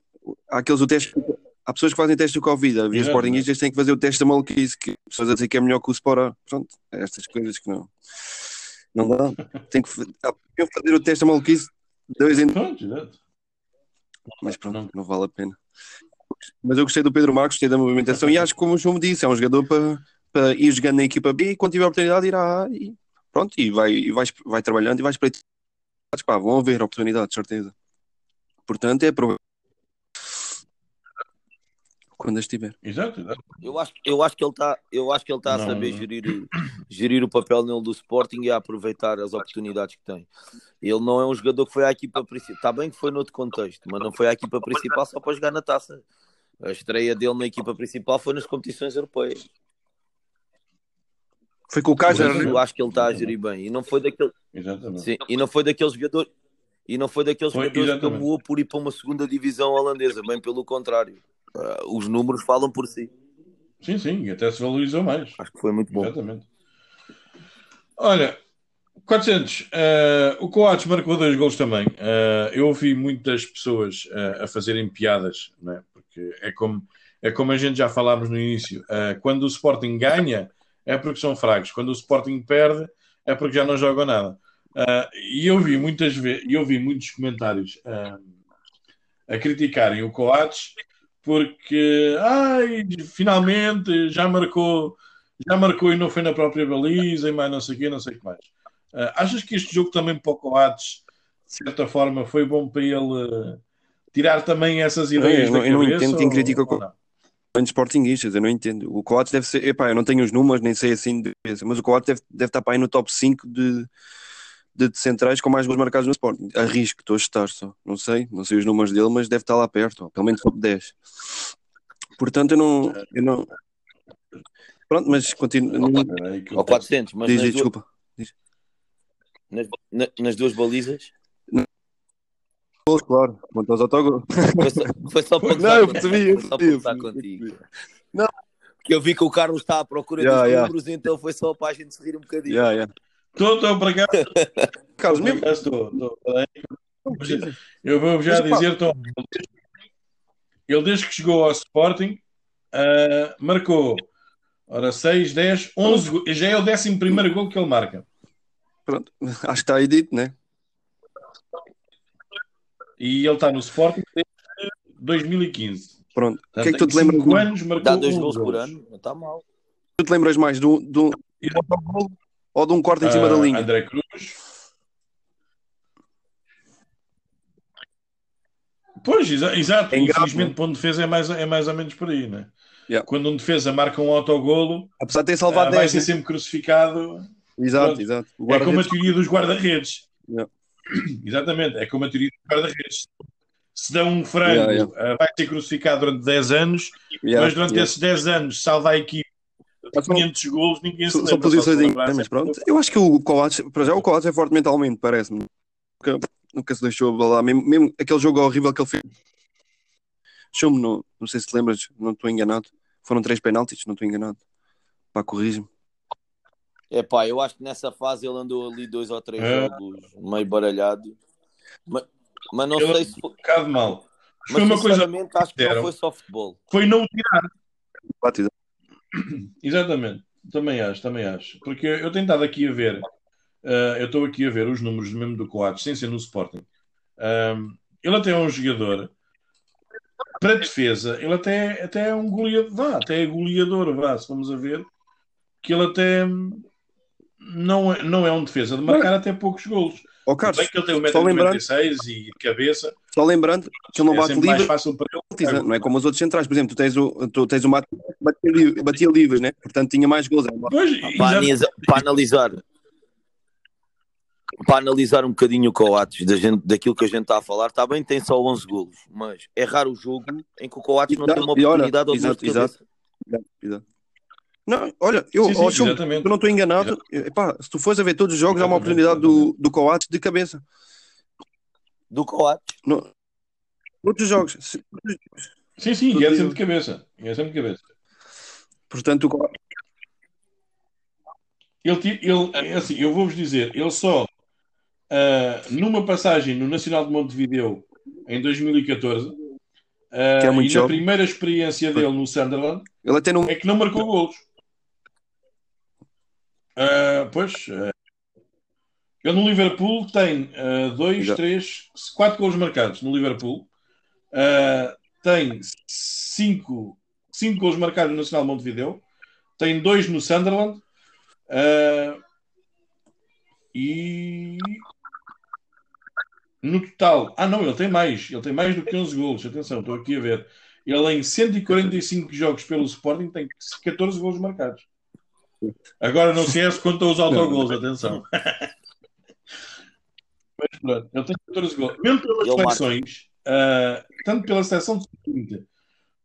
Há aqueles o teste. Há pessoas que fazem teste do Covid. Havia Sportingistas têm que fazer o teste da maluquice, que pessoas a dizer que é melhor que o Spora. Pronto, é estas coisas que não. Não dá. Tem que fazer o teste da maluquice dois em. Mas pronto, não. não vale a pena. Mas eu gostei do Pedro Marcos, gostei da movimentação e acho que, como o João me disse, é um jogador para, para ir jogando na equipa B e quando tiver a oportunidade irá e pronto, e vai, e vai, vai trabalhando e vai espreitar. Pá, vão haver oportunidades, certeza. Portanto, é aproveitar quando estiver. Exato, exato. Eu acho, eu acho que ele está, eu acho que ele está a saber não. Gerir, gerir o papel nele do Sporting e a aproveitar as oportunidades que tem. Ele não é um jogador que foi à equipa principal. Está bem que foi noutro contexto, mas não foi à equipa principal só para jogar na taça. A estreia dele na equipa principal foi nas competições europeias. Foi com o Cássio, Eu acho que ele está a gerir bem. E não foi daquele. Exatamente. Sim, e não foi daquele jogador. E não foi daqueles foi, jogadores exatamente. que voou por ir para uma segunda divisão holandesa, bem pelo contrário. Uh, os números falam por si. Sim, sim, e até se valorizou mais. Acho que foi muito bom. Exatamente. Olha, 400. Uh, o Coates marcou dois gols também. Uh, eu ouvi muitas pessoas a fazerem piadas, né? porque é como, é como a gente já falámos no início. quando o Sporting ganha, é porque são fracos. Quando o Sporting perde, é porque já não jogam nada. e eu vi muitas vezes, eu vi muitos comentários a criticarem o Coates porque ai, finalmente já marcou, já marcou e não foi na própria baliza e mais não sei o quê, não sei o que mais. Uh, achas que este jogo também para o Coates, de certa forma, foi bom para ele uh, tirar também essas ideias eu, da eu, eu não entendo quem critica o Coates. Sportingistas, eu não entendo. O Coates deve ser, epá, eu não tenho os números, nem sei assim, mas o Coates deve, deve estar para aí no top 5 de, de, de centrais com mais gols marcados no Sporting. Arrisco, estou a estar só. Não sei, não sei os números dele, mas deve estar lá perto, pelo menos top 10. Portanto, eu não. Eu não... Pronto, mas continuo. Ou 400, mas. Diz, duas... desculpa. Diz. Nas, nas duas balizas? Claro, quanto aos autogols. Foi só, foi só para Não, eu percebi, eu percebi. contigo. Não. Porque eu vi que o Carlos está à procura yeah, dos yeah. números, então foi só para a gente se rir um bocadinho. Yeah, yeah. Estou, estou para cá. Carlos, mesmo. Estou, estou. Eu vou já dizer, estou. Ele desde que chegou ao Sporting uh, marcou ora 6, 10, 11, já é o 11 primeiro gol que ele marca. Pronto, acho que está aí dito, né? E ele está no Sporting desde 2015. Pronto, o que é que tu te lembras? 5 anos marcou Dá dois gols por ano, não está mal. Tu te lembras mais do, do, do, ou de um corte em cima uh, da linha? André Cruz. Pois, exa exato. Infelizmente, ponto de defesa é mais, é mais ou menos por aí, né? Yeah. Quando um defesa marca um autogolo, apesar de ter salvado uh, vai 10, ser né? sempre crucificado. Exato, exato. É como a teoria dos guarda-redes. Yeah. Exatamente, é como a teoria dos guarda-redes. Se dá um frango, yeah, yeah. Uh, vai ser crucificado durante 10 anos, mas durante esses 10 anos salva a equipe 500 golos, ninguém se lembra. São posições em mas pronto. Eu acho que o Coates, para já o Coates é forte mentalmente, parece-me. Nunca, nunca se deixou abalar, mesmo, mesmo aquele jogo horrível que ele fez. Deixou-me, não, não sei se te lembras, não estou enganado. Foram três penaltis, não estou enganado. Pá, corrige-me. É pá, eu acho que nessa fase ele andou ali dois ou três é. jogos meio baralhado. Mas, mas não sei se foi. Um bocado mal. Mas foi uma coisa acho que não foi só futebol. Foi não tirar. Exatamente, também acho, também acho. Porque eu tenho estado aqui a ver, uh, eu estou aqui a ver os números mesmo do Coates, sem ser no Sporting. Um, ele até é um jogador para defesa, ele até, até é um goleador, vá, até é goleador, vá, se vamos a ver, que ele até não é, não é um defesa de marcar até poucos golos. Oh, Carlos, Bem que ele tem 1,96m e de cabeça. Só lembrando que ele não é bate livre. Ele. Não é como os outros centrais. Por exemplo, tu tens o, tu tens o Mato batia, batia livres, né? Portanto, tinha mais gols. Pois, para, analisar, para analisar para analisar um bocadinho o Coates da gente, daquilo que a gente está a falar, está bem, tem só 11 golos, mas é raro o jogo em que o Coates não tem uma oportunidade ou exato, exato, exato. Não, olha, eu, sim, sim, acho, eu não estou enganado. Epá, se tu fores a ver todos os jogos, exatamente, há uma oportunidade do, do Coates de cabeça. Do Coates? No, outros jogos. Sim, sim, e é sempre de cabeça. E é sempre de cabeça. Portanto, o Coates. Ele, ele, é assim, eu vou-vos dizer, ele só uh, numa passagem no Nacional de Montevideo em 2014 uh, é e jogo. na primeira experiência dele no Sunderland ele até não... é que não marcou golos. Uh, pois, uh, ele no Liverpool tem 2, 3, 4 gols marcados no Liverpool. Uh, tem 5 gols marcados no Nacional de Montevideo. Tem 2 no Sunderland. e no total, ah não, ele tem mais, ele tem mais do que 11 gols. Atenção, estou aqui a ver. Ele em 145 jogos pelo Sporting tem 14 gols marcados. Agora não sei se conta os autogols, atenção. Mas pronto, ele tem 14 gols. Mesmo pelas ele seleções, uh, tanto pela seleção de 30,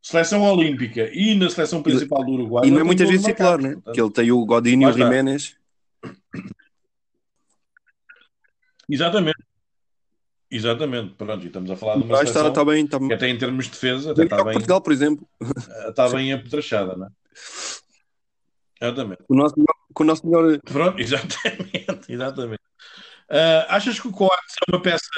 seleção olímpica e na seleção principal do Uruguai. E não é muitas vezes titular, né? Porque ele tem o Godinho e o Jiménez. Exatamente. Exatamente, pronto, e estamos a falar de uma seleção está, bem, está... que até em termos de defesa até está bem, Portugal, por exemplo. Está bem apetrachada, não é? Exatamente. O nosso, com o nosso melhor... Pronto, exatamente, exatamente. Uh, achas que o Coates é uma peça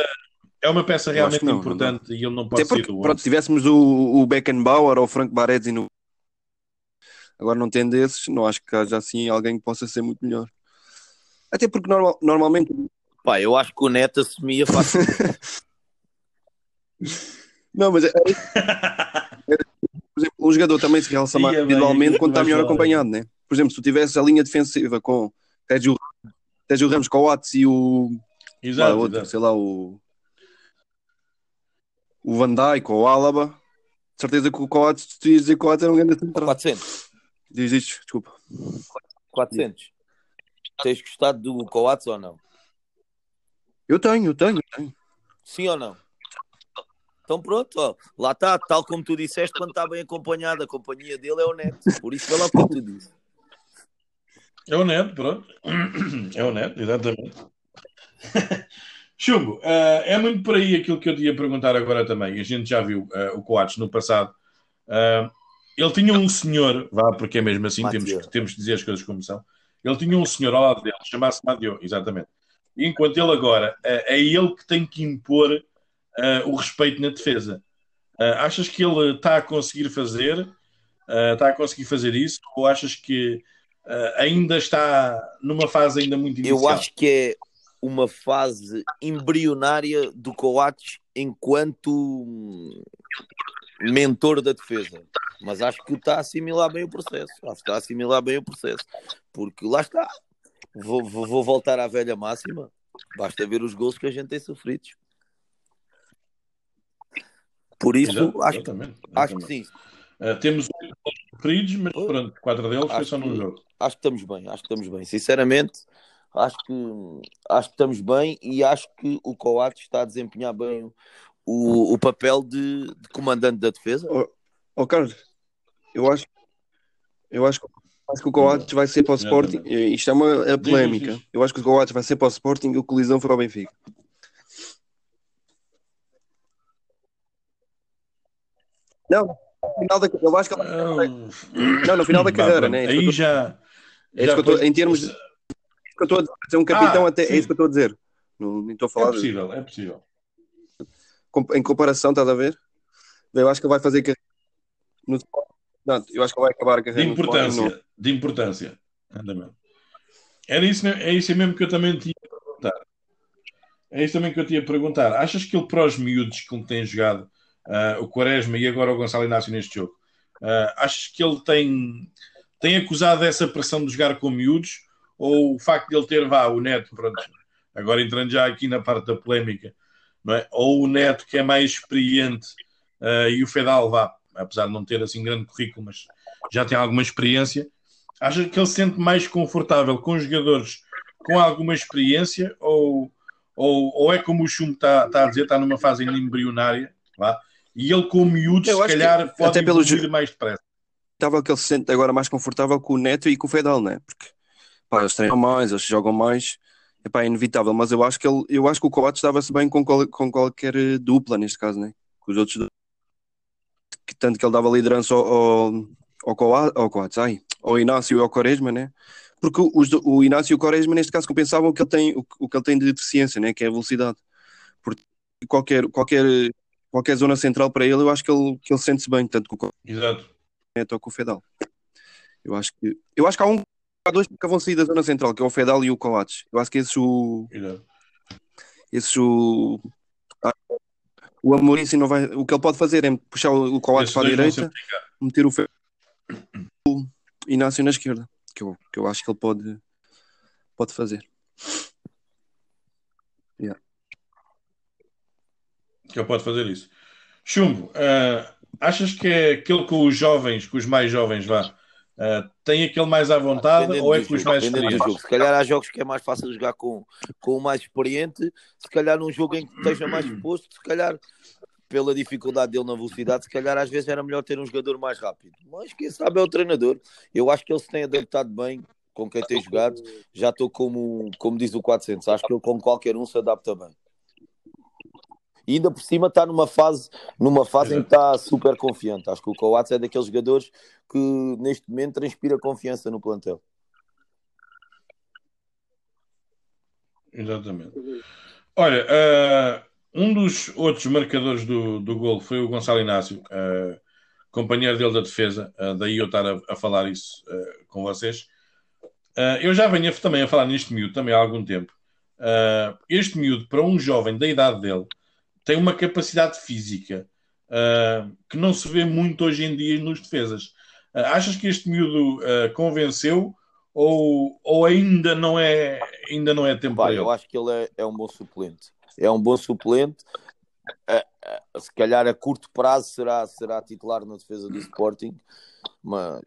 é uma peça realmente não, importante não e ele não pode Até porque, ser pronto, se tivéssemos o, o Beckenbauer ou o Frank Baresi no... agora não tendo esses, não acho que haja assim alguém que possa ser muito melhor. Até porque normal, normalmente Pá, eu acho que o Neto assumia fácil. Não, mas é, é, por exemplo, um jogador também se realça mais individualmente quando está melhor acompanhado, né? Por exemplo, se tu tivesse a linha defensiva com Sérgio, Sérgio Ramos, Coates e o exato, lá, outro, sei lá, o o Van Dijk ou o Álaba, certeza que o Coates, tu ias dizer que o Coates era um grande central. 400. Diz isto, desculpa. 400. Tens gostado do Coates ou não? Eu tenho, eu tenho, eu tenho. Sim ou não? Então pronto, ó, lá está, tal como tu disseste, quando está bem acompanhado, a companhia dele é o Neto. Por isso foi lá o que tu disse. É o pronto. É o Neto, exatamente. Chumbo, uh, é muito por aí aquilo que eu te ia perguntar agora também. A gente já viu uh, o Coates no passado. Uh, ele tinha um senhor, vá, porque é mesmo assim, temos, temos que dizer as coisas como são. Ele tinha um senhor ao lado dele, chamasse Madio, exatamente enquanto ele agora é, ele que tem que impor o respeito na defesa. Achas que ele está a conseguir fazer? Está a conseguir fazer isso? Ou achas que ainda está numa fase ainda muito inicial? Eu acho que é uma fase embrionária do Coates enquanto mentor da defesa. Mas acho que está a assimilar bem o processo. Acho que está a assimilar bem o processo. Porque lá está, Vou, vou, vou, voltar à velha máxima. Basta ver os gols que a gente tem sofridos. Por isso, Exato, acho, acho que sim. Uh, temos preferidos, mas pronto, quatro deles foi só num jogo. Acho que estamos bem, acho que estamos bem. Sinceramente, acho que, acho que estamos bem e acho que o Coates está a desempenhar bem o, o papel de, de comandante da defesa. Oh, oh, Carlos, eu acho, eu acho, acho que o Coates vai ser para o Sporting. Isto é uma é polémica. Eu acho que o Coates vai ser para o Sporting e o Colisão para o Benfica. Não, final da, eu acho que não, no final da carreira, né? É aí já, é tô, em termos de, é que eu estou a dizer, um capitão ah, até, sim. é isso que eu estou a dizer. Não, não estou a falar. É possível, é possível. Em comparação, estás a ver? Eu acho que ele vai fazer carreira. No, não, eu acho que ele vai acabar a carreira. De importância, no... de importância. Era isso, é isso mesmo que eu também tinha a perguntar. É isso também que eu tinha a perguntar. Achas que ele, para os miúdos que tem jogado, uh, o Quaresma e agora o Gonçalo Inácio neste jogo, uh, que ele tem, tem acusado essa pressão de jogar com miúdos ou o facto de ele ter, vá, o Neto, pronto, agora entrando já aqui na parte da polémica, é? ou o Neto que é mais experiente uh, e o Fedal, vá, apesar de não ter assim grande currículo, mas já tem alguma experiência, acha que ele se sente mais confortável com jogadores com alguma experiência ou, ou, ou é como o Chum está, tá a dizer, está numa fase embrionária, vá, e ele com miúdos, se calhar, pode até pelo mais depressa. Estava que ele se sente agora mais confortável com o Neto e com o Fedal, não é? Porque pá, eles treinam mais, eles jogam mais, epá, é inevitável, mas eu acho que ele, eu acho que o Coates estava-se bem com, qual, com qualquer eh, dupla neste caso, né? Com os outros que, tanto que ele dava liderança ao, ao, ao, Coates, ao, Coates, ai, ao Inácio e ao Quaresma, né? Porque os, o Inácio e o Quaresma neste caso compensavam o que ele tem, o, o que ele tem de deficiência, né? Que é a velocidade. Porque qualquer, qualquer, qualquer zona central para ele, eu acho que ele, que ele sente-se bem, tanto com o Exato. Neto com o Fedal. Eu acho que, eu acho que há um há dois que vão sair da zona central, que é o Fedal e o Coates. Eu acho que esse o. Esse o. Ah, o Amorim assim, não vai. O que ele pode fazer é puxar o Coates para a direita, meter o Fedal o Inácio na esquerda. Que eu, que eu acho que ele pode, pode fazer. Yeah. Que ele pode fazer isso. Chumbo, uh, achas que é aquele com os jovens, com os mais jovens, vá, Uh, tem aquele mais à vontade ou é com os mais experientes? Se calhar há jogos que é mais fácil jogar com, com o mais experiente, se calhar num jogo em que esteja mais exposto, se calhar pela dificuldade dele na velocidade, se calhar às vezes era melhor ter um jogador mais rápido. Mas quem sabe é o treinador. Eu acho que ele se tem adaptado bem com quem tem jogado. Já estou como, como diz o 400, acho que ele com qualquer um se adapta bem. E ainda por cima está numa fase, numa fase em que está super confiante. Acho que o Coates é daqueles jogadores que neste momento transpira confiança no plantel. Exatamente. Olha, uh, um dos outros marcadores do, do gol foi o Gonçalo Inácio, uh, companheiro dele da defesa, uh, daí eu estar a, a falar isso com vocês. eu já venho também a falar neste miúdo também há algum tempo. este miúdo, para um jovem da idade dele, tem uma capacidade física uh, que não se vê muito hoje em dia nos defesas. Uh, achas que este miúdo uh, convenceu ou, ou ainda não é ainda não é tempo Pai? Eu acho que ele é, é, um bom suplente. É um bom suplente. se calhar a curto prazo será, será titular na defesa do Sporting, mas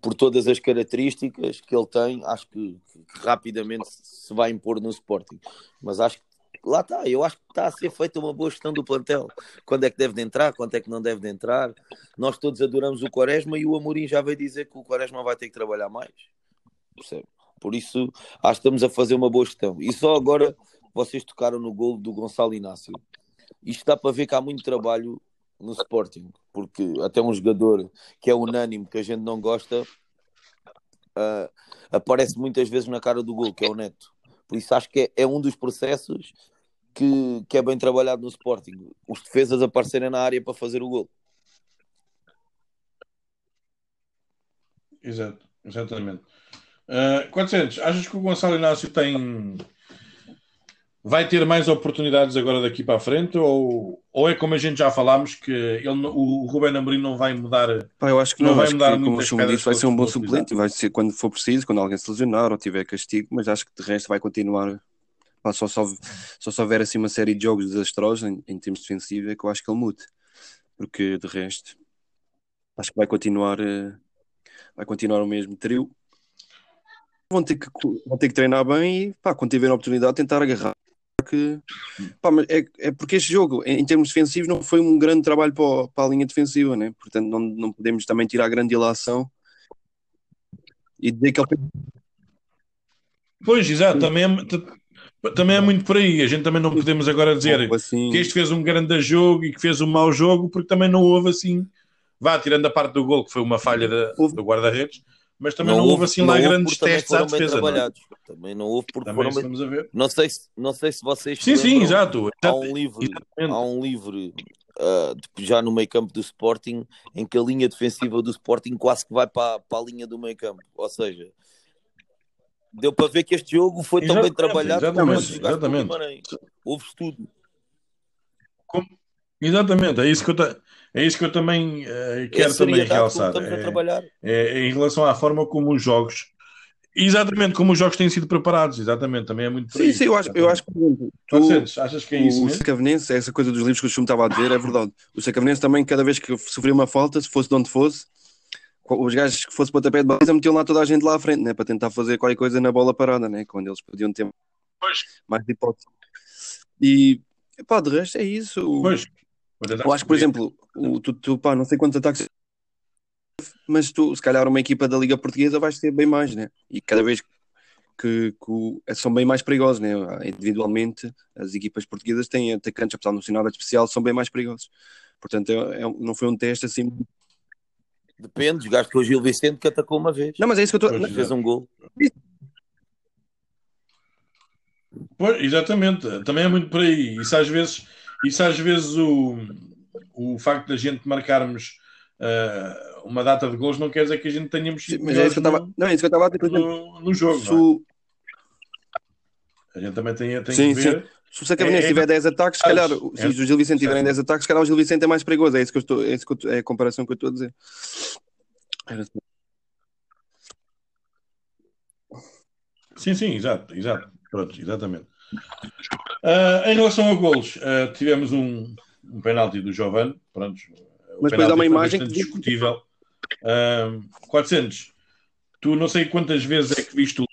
por todas as características que ele tem, acho que, que rapidamente se vai impor no Sporting. Mas acho que lá está, eu acho que está a ser feita uma boa gestão do plantel. Quando é que deve de entrar, quando é que não deve de entrar. Nós todos adoramos o Quaresma e o Amorim já veio dizer que o Quaresma vai ter que trabalhar mais. Percebe? Por isso, acho que estamos a fazer uma boa gestão. E só agora vocês tocaram no gol do Gonçalo Inácio. Isto dá para ver que há muito trabalho no Sporting, porque até um jogador que é unânime, que a gente não gosta, uh, aparece muitas vezes na cara do gol, que é o Neto. Por isso acho que é, é um dos processos que, que é bem trabalhado no Sporting. Os defesas aparecerem na área para fazer o gol. Exato, exatamente. Uh, 400, achas que o Gonçalo Inácio tem vai ter mais oportunidades agora daqui para a frente ou, ou é como a gente já falámos que ele, o Rubén Amorim não vai mudar Pá, eu acho que não, não vai mudar que, como o disse, vai ser um bom suplente vai ser quando for preciso, quando alguém se lesionar ou tiver castigo, mas acho que de resto vai continuar Pá, só, só, só se houver assim uma série de jogos desastrosos em, em termos defensivos é que eu acho que ele mude porque de resto acho que vai continuar uh, vai continuar o mesmo trio. Vão ter que, vão ter que treinar bem e, pá, quando tiverem a oportunidade, tentar agarrar. Que, pá, é, é porque este jogo, em, termos defensivos, não foi um grande trabalho para, para a linha defensiva, né? portanto, não, não podemos também tirar grande ilação e dizer que ele. Pois, exato, também é, também é muito por aí. A gente também não podemos agora dizer assim... que este fez um grande jogo e que fez um mau jogo, porque também não houve assim. Vá, tirando a parte do gol, que foi uma falha do guarda-redes, mas também não, não houve assim lá grandes testes à defesa. Não. É? Também não houve porque também foram bem... a ver. Não sei se, não sei se vocês Sim, sim, exato. Há um livre, há um livre uh, já no meio campo do Sporting em que a linha defensiva do Sporting quase que vai para, para a linha do meio campo. Ou seja, deu para ver que este jogo foi exatamente, tão bem trabalhado exatamente, exatamente. Houve tudo. Como... Exatamente, é isso que eu, ta... é isso que eu também uh, quero também realçar. É, é, em relação à forma como os jogos, exatamente como os jogos têm sido preparados, exatamente, também é muito Sim, sim, eu acho, eu acho que tu, achas que é isso? O Sacavenense, essa coisa dos livros que o Chum estava a dizer, é verdade. O Sacavenense também, cada vez que sofria uma falta, se fosse de onde fosse, os gajos que fosse pontapé de baliza metiam lá toda a gente lá à frente, né? para tentar fazer qualquer coisa na bola parada, né? quando eles podiam ter pois. mais de hipótese. E pá, de resto é isso. Pois. Eu acho que, por exemplo, o, tu, tu, pá, não sei quantos ataques, mas tu, se calhar, uma equipa da Liga Portuguesa vais ter bem mais, né? E cada vez que, que, são bem mais perigosos, né? Individualmente, as equipas portuguesas têm atacantes, apesar de não ser nada especial, são bem mais perigosos. Portanto, é, é, não foi um teste assim. Depende, jogaste com o Gil Vicente que atacou uma vez. Não, mas é isso que eu estou. Fez um gol. Pois, exatamente, também é muito por aí. Isso às vezes, isso às vezes o, o facto da gente marcarmos uh, uma data de gols não quer dizer que a gente tenhamos mas é isso que eu estava, não, é isso que eu estava a dizer no, no jogo. É? A gente também tem, tem sim, que ver. Sim. Se o Sacavenense é, tiver é, 10 ataques, se calhar, é, se o Gil Vicente tiverem 10 ataques, se calhar o Gil Vicente é mais perigoso. É isso que eu estou, é, isso que eu, é a comparação que eu estou a dizer. Sim, sim, exato, exato. Pronto, exatamente. Uh, em relação a golos, uh, tivemos um, um penalti do Giovanni, pronto. Mas depois há uma imagem que... discutível. Uh, ah, 400. Tu não sei quantas vezes é que viste o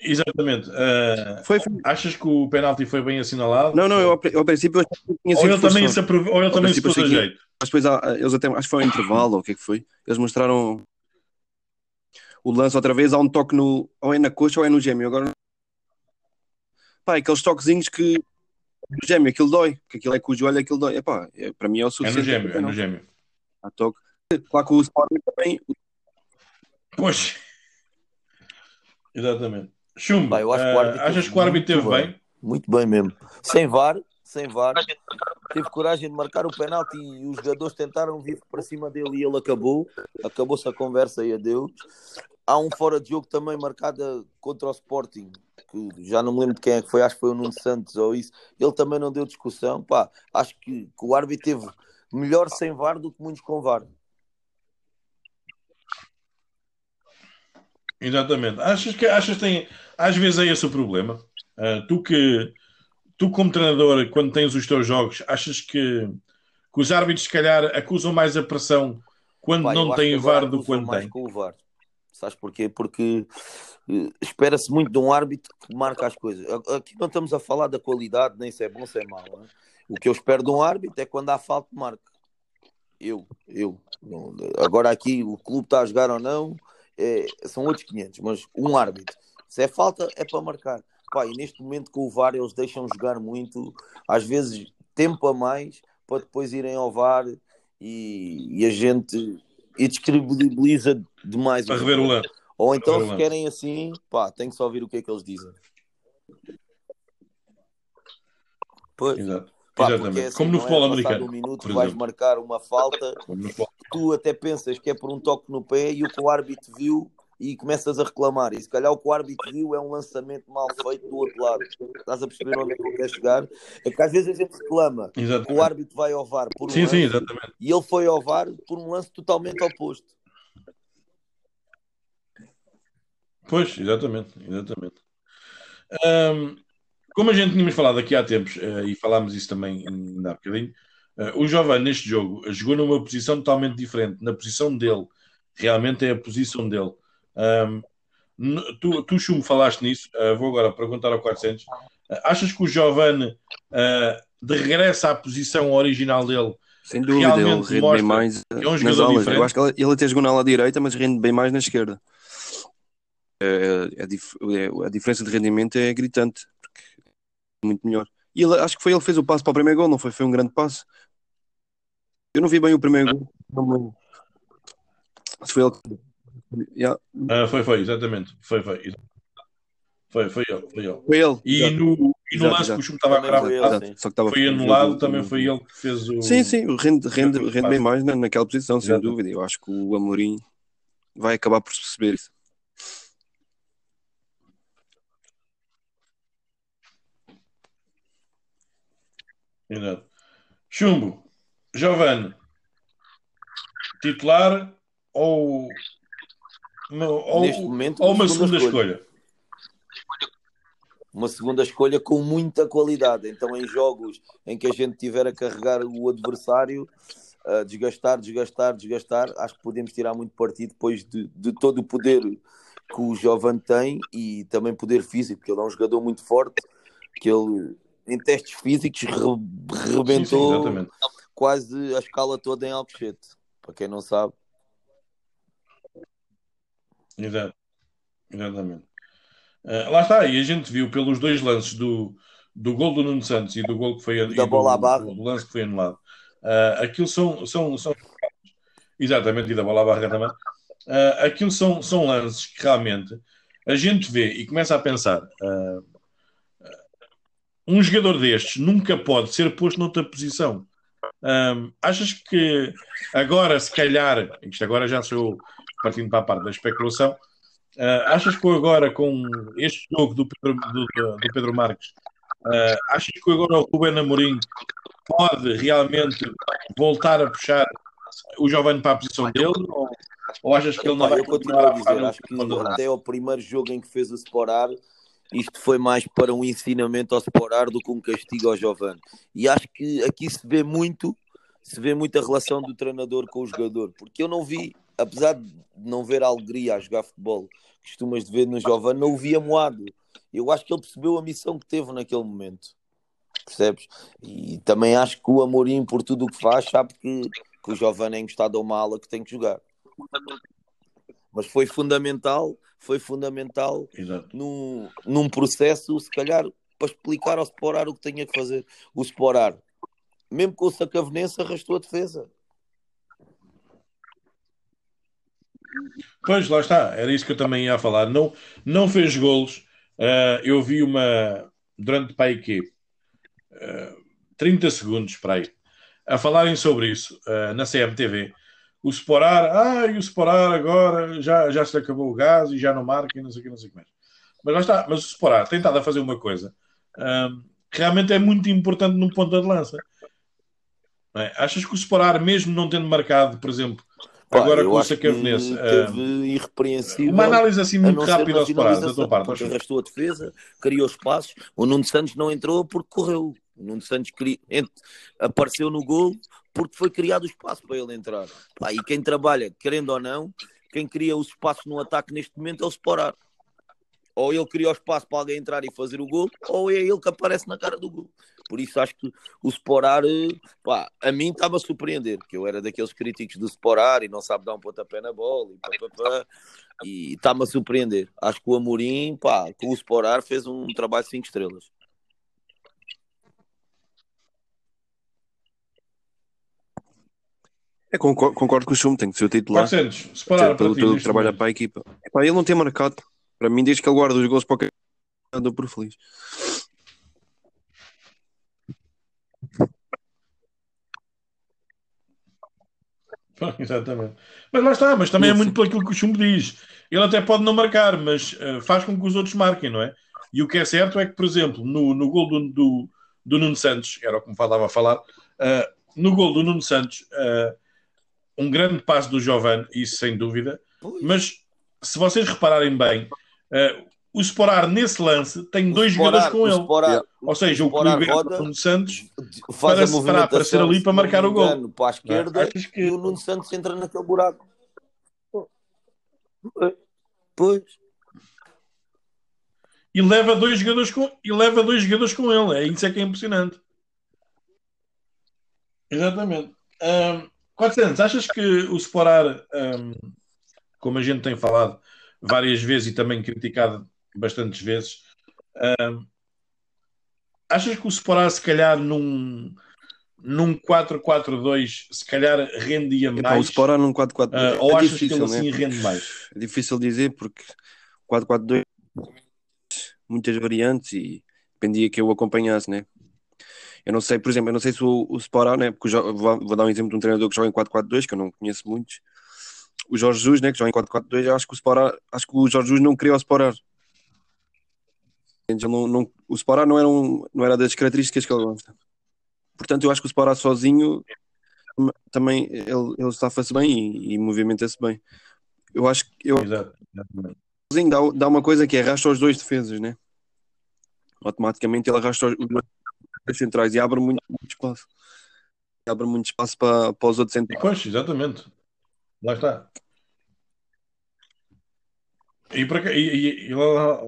Exatamente. Uh, foi, Achas que o penalti foi bem assinalado? Não, não, eu ao, princípio tinha sido. Ou ele também se, aprove... ou ele também se pôs a jeito. Mas depois eles até, acho que foi um intervalo, ou o que é que foi? Eles mostraram o lance outra vez, há um toque no. ou é na coxa ou é no gêmeo. Agora. Pá, aqueles toquezinhos que. No gêmeo, aquilo dói, que aquilo é com o joelho, aquilo dói. Epá, é, para mim é o suficiente. É no gêmeo, é no gêmeo. Há toque. Claro que o Sporting também. Pois. Exatamente. Chumbo, eu acho que o árbitro, uh, achas que o árbitro teve bem? bem? Muito bem mesmo. Sem VAR, sem VAR. Teve coragem de marcar o penalti e os jogadores tentaram vir para cima dele e ele acabou. Acabou-se a conversa e adeus. Há um fora de jogo também marcado contra o Sporting, que já não me lembro de quem é que foi, acho que foi o Nuno Santos ou isso. Ele também não deu discussão. Pá, acho que, que o árbitro teve melhor sem VAR do que muitos com VAR. Exatamente. Achas que achas que tem, às vezes é esse o problema? Uh, tu que tu como treinador, quando tens os teus jogos, achas que, que os árbitros se calhar acusam mais a pressão quando Pai, não têm VAR do que quando têm? Com o VAR. Sabes porquê? Porque uh, espera-se muito de um árbitro que marca as coisas. Aqui não estamos a falar da qualidade, nem se é bom, se é mau. É? O que eu espero de um árbitro é quando há falta, marca. Eu, eu. Agora aqui o clube está a jogar ou não, é, são outros 500, mas um árbitro, se é falta, é para marcar. Pá, e neste momento com o VAR eles deixam jogar muito, às vezes tempo a mais, para depois irem ao VAR e, e a gente e descredibiliza demais. Para rever o lance. Ou então, se querem assim, pá, tem que só ouvir o que é que eles dizem. Pois. Exato. Pá, Exatamente. Assim, Como no é futebol é americano. Um minuto vais marcar uma falta, tu até pensas que é por um toque no pé e o que o árbitro viu e começas a reclamar. E se calhar o que o árbitro viu é um lançamento mal feito do outro lado. Estás a perceber onde é que ele quer chegar? É que às vezes a gente reclama exatamente. que o árbitro vai ao VAR por um sim, lance sim, e ele foi ao VAR por um lance totalmente oposto. Pois, exatamente, exatamente. Um, como a gente tínhamos falado aqui há tempos, uh, e falámos isso também há bocadinho, uh, o Jovem neste jogo jogou numa posição totalmente diferente. Na posição dele, realmente é a posição dele. Um, tu, tu Chum, falaste nisso, uh, vou agora perguntar ao 400. Uh, achas que o Giovanni de regresso à posição original dele sem dúvida, ele rende bem mais é um nas alas. Diferente. Eu acho que ele, ele até jogou na ala direita, mas rende bem mais na esquerda. É, é, é, a diferença de rendimento é gritante, é muito melhor. E ele, acho que foi ele que fez o passo para o primeiro gol, não foi? Foi um grande passo. Eu não vi bem o primeiro gol. Se foi ele que. Yeah. Ah, foi, foi, exatamente. Foi, foi. Foi, foi ele. Foi ele. Foi ele. E no, e no lance que o chumbo estava a gravar, só que estava foi anulado, também foi ele que fez o. Sim, sim, rende, rende, rende bem mais naquela posição, sem dúvida. Eu acho que o Amorim vai acabar por perceber isso. Exato. Chumbo, Giovanni, titular ou, ou, Neste momento, ou uma segunda, escolha. escolha? Uma segunda escolha com muita qualidade. Então, em jogos em que a gente tiver a carregar o adversário, a desgastar, desgastar, desgastar, acho que podemos tirar muito partido depois de, de todo o poder que o Giovanni tem e também poder físico, porque ele é um jogador muito forte, que ele em testes físicos re rebentou sim, sim, quase a escala toda em Alcochete, para quem não sabe. Exato. Exatamente. Uh, lá está, e a gente viu pelos dois lances do, do gol do Nuno Santos e do gol que foi da bola à barra. Do, do, lance que foi anulado. Uh, aquilo são, são, são exatamente, e da bola à barra também. Uh, aquilo são, são lances que realmente a gente vê e começa a pensar. Uh, um jogador destes nunca pode ser posto noutra posição. Um, achas que agora, se calhar, isto agora já sou partindo para a parte da especulação, uh, achas que agora com este jogo do Pedro, do, do Pedro Marques, uh, achas que agora o Ruben Amorim pode realmente voltar a puxar o Giovanni para a posição dele? Ou, ou achas que ele não vai continuar a dizer? Acho que até o primeiro jogo em que fez o Sporar isto foi mais para um ensinamento ao separar do que um castigo ao Giovanni. E acho que aqui se vê muito, se vê muito a relação do treinador com o jogador, porque eu não vi, apesar de não ver alegria a jogar futebol, costumas de ver no Giovanni, não o via moado. Eu acho que ele percebeu a missão que teve naquele momento. Percebes? E também acho que o Amorim, por tudo o que faz, sabe que, que o Giovanni é encostado a uma ala que tem que jogar. Mas foi fundamental foi fundamental num, num processo, se calhar, para explicar ao Sporar o que tinha que fazer. O Sporar, mesmo com o Sacavenense, arrastou a defesa. Pois, lá está, era isso que eu também ia falar. Não, não fez golos. Uh, eu vi uma durante para aí que uh, 30 segundos para aí a falarem sobre isso uh, na CMTV o Sporar, ah, e o Sporar agora já, já se acabou o gás e já não marca e não sei o que, não sei o que mais. Mas lá está, mas o Sporar tem estado a fazer uma coisa um, que realmente é muito importante no ponto de lança. É? Achas que o Sporar, mesmo não tendo marcado, por exemplo, Pá, agora com o Sacavenense, teve um, irrepreensível. Uma análise assim muito rápida ao Sporar, da tua parte. Arrastou a defesa, criou espaços, o Nuno Santos não entrou porque correu. O Nuno Santos apareceu no gol porque foi criado o espaço para ele entrar. Pá, e quem trabalha, querendo ou não, quem cria os espaços no ataque neste momento é o Sporar. Ou ele cria o espaço para alguém entrar e fazer o gol, ou é ele que aparece na cara do gol. Por isso acho que o Sporar, pá, a mim estava a surpreender, porque eu era daqueles críticos do Sporar e não sabe dar um pontapé na bola e pá, pá, pá, e está-me a surpreender. Acho que o Amorim, pá, com o Sporar fez um trabalho de 5 estrelas. É, concordo, concordo com o Chum, tem que ser o titular. 400, separar pelo que trabalha para a equipa. Epá, ele não tem marcado. Para mim, desde que ele guarda os gols para o andou por feliz. Exatamente. Mas lá está, mas também é muito pelo aquilo que o Chumbo diz. Ele até pode não marcar, mas uh, faz com que os outros marquem, não é? E o que é certo é que, por exemplo, no, no gol do, do, do Nuno Santos, era o que me faltava a falar, uh, no gol do Nuno Santos, uh, um grande passo do Giovanni, isso sem dúvida. Mas se vocês repararem bem, uh, o Sporar nesse lance tem o dois jogadores com ele. Sporar, Ou seja, o, o Nuno Santos para para ser ali para marcar o gol. Para a esquerda ah, que... e o Nuno Santos entra naquele buraco. Pois. E leva dois jogadores com, e leva dois jogadores com ele. É isso é que é impressionante. Exatamente. Um, 400, achas que o Sporar, um, como a gente tem falado várias vezes e também criticado bastantes vezes, um, achas que o Sporar, se calhar, num, num 4-4-2, se calhar rendia mais? Então, o Sporar num 4-4-2 uh, é ou achas difícil, que ele né? assim rende mais? É difícil dizer porque 4-4-2 muitas variantes e dependia que eu acompanhasse, né? Eu não sei, por exemplo, eu não sei se o, o Sporá, né? Porque vou, vou, dar um exemplo de um treinador que joga em 4-4-2, que eu não conheço muitos. O Jorge Jesus, né? Que joga em 4-4-2, eu acho que o Sporá, acho que o Jorge Jesus não queria o Sporá. Não, não, o Sporá não era, um, não era das características que ele gosta. Portanto, eu acho que o Sporá sozinho também ele, ele se bem e, e movimenta-se bem. Eu acho que eu, Exato. Sozinho dá, dá uma coisa que é arrasta os dois defesas, né? Automaticamente ele arrasta os, centrais e abre muito, muito espaço. Abre muito espaço para, para os outros centrais. Exatamente. Lá está. E, para, e, e, e, lá,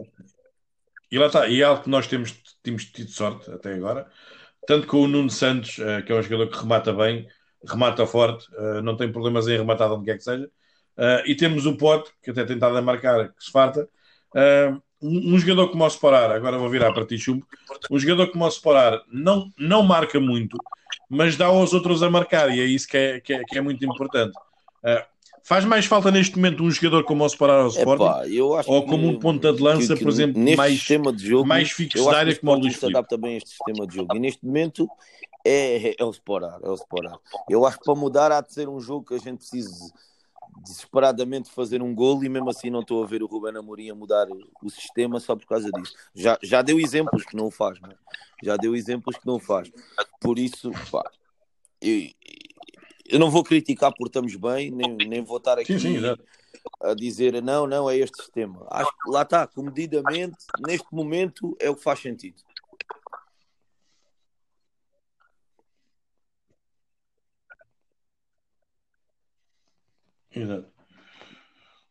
e lá está. E é algo que nós temos, temos tido sorte até agora. Tanto com o Nuno Santos, uh, que é um jogador que remata bem, remata forte, uh, não tem problemas em rematar onde quer que seja. Uh, e temos o Pote, que até estado a marcar, que se farta. Um, jogador como o Sporar, agora vou virar para ti, Chumbo. Um jogador como o Sporar não, não marca muito, mas dá aos outros a marcar, e é isso que é, que é, que é muito importante. Uh, faz mais falta neste momento um jogador como o Sporar ao Sporting ou como um ponta de lança, que, que por exemplo, mais, sistema de jogo, mais fixo da área como o Luís se adapta bem a este sistema de jogo. E neste momento é, é, o Sporar, é o Sporar. Eu acho que para mudar há de ser um jogo que a gente precise desesperadamente fazer um gol e mesmo assim não estou a ver o Ruben Amorim a mudar o sistema só por causa disso. Já, já deu exemplos que não o faz, não é? já deu exemplos que não o faz. Por isso, pá, eu, eu não vou criticar por estamos bem, nem, nem vou estar aqui sim, sim, a dizer não, não, é este sistema. Acho que lá está, comedidamente, neste momento é o que faz sentido. Exato.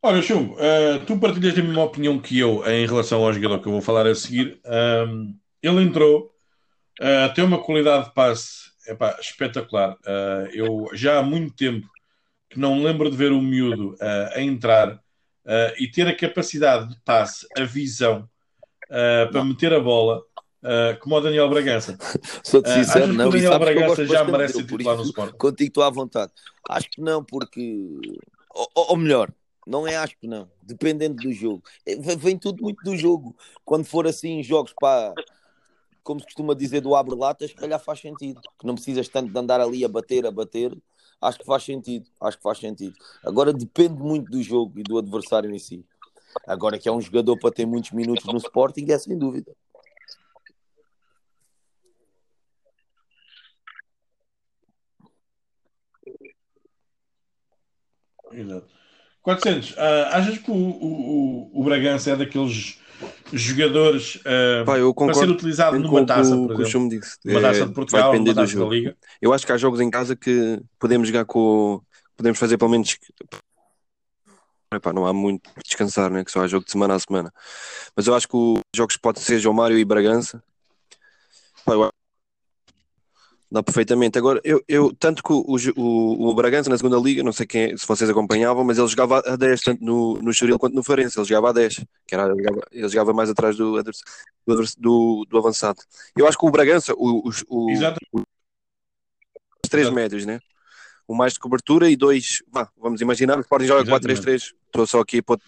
Olha, Chumbo, uh, tu partilhas a mesma opinião que eu em relação ao jogador que eu vou falar a seguir. Um, ele entrou, uh, tem uma qualidade de passe epá, espetacular. Uh, eu já há muito tempo que não lembro de ver o miúdo a entrar e ter a capacidade de passe, a visão para meter a bola. Como o Daniel Bragança. Sou-te sincero, uh, não. O Daniel Bragança já merece ser titular no Sport. Contigo estou à vontade. Acho que não, porque ou, ou melhor, não é acho que não, dependendo do jogo. É, vem tudo muito do jogo. Quando for assim, jogos para, como se costuma dizer, do abre-latas, se calhar faz sentido. Que não precisas tanto de andar ali a bater, a bater. Acho que faz sentido. Acho que faz sentido. Agora depende muito do jogo e do adversário em si. Agora que é um jogador para ter muitos minutos no Sporting, é sem dúvida. Exato. 400. Uh, ah, achas que o, o, o Bragança é daqueles jogadores uh, Pá, para ser utilizado numa taça, por exemplo? Disse. Uma taça de Portugal, uma taça da Liga? Eu acho que há jogos em casa que podemos jogar com... Podemos fazer pelo menos... Epá, não há muito para descansar, né? que só há jogo de semana a semana. Mas eu acho que os jogos podem ser João Mário e Bragança. Pá, eu Dá perfeitamente. Agora, eu, eu tanto que o, o, o Bragança na segunda liga, não sei quem, se vocês acompanhavam, mas ele jogava a 10, tanto no, no Estoril quanto no Farense, ele jogava a 10, que era, ele jogava, ele jogava mais atrás do, do, do, do, avançado. Eu acho que o Bragança, o, o, os três Exato. médios, né? O mais de cobertura e dois, vá, vamos imaginar, o Sporting joga 4-3-3, estou só aqui por,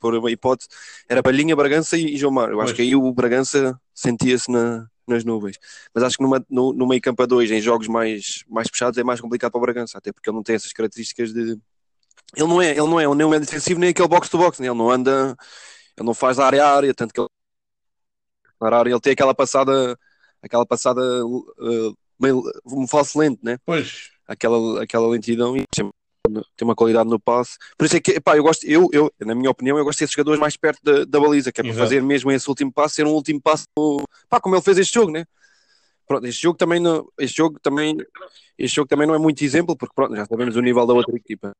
por uma hipótese, era Palhinha, Bragança e, e João Mário. Eu acho pois. que aí o Bragança sentia-se na, nas nuvens. Mas acho que numa, no, no meio campo a dois, em jogos mais, mais fechados, é mais complicado para o Bragança, até porque ele não tem essas características de. Ele não é, ele não é, nem um é defensivo, nem aquele box-to-box, né? ele não anda, ele não faz área a área, tanto que ele, área, ele tem aquela passada, aquela passada uh, meio, um falso lento, né? Pois. Aquela, aquela lentidão e tem uma qualidade no passe. Por isso é que, pá, eu gosto, eu, eu, na minha opinião, eu gosto desses jogadores mais perto da, da baliza, que é para Exato. fazer mesmo esse último passo, ser um último passo, pá, como ele fez este jogo, né? Pronto, este jogo também não, este jogo também, este jogo também não é muito exemplo, porque pronto, já sabemos o nível da outra equipa.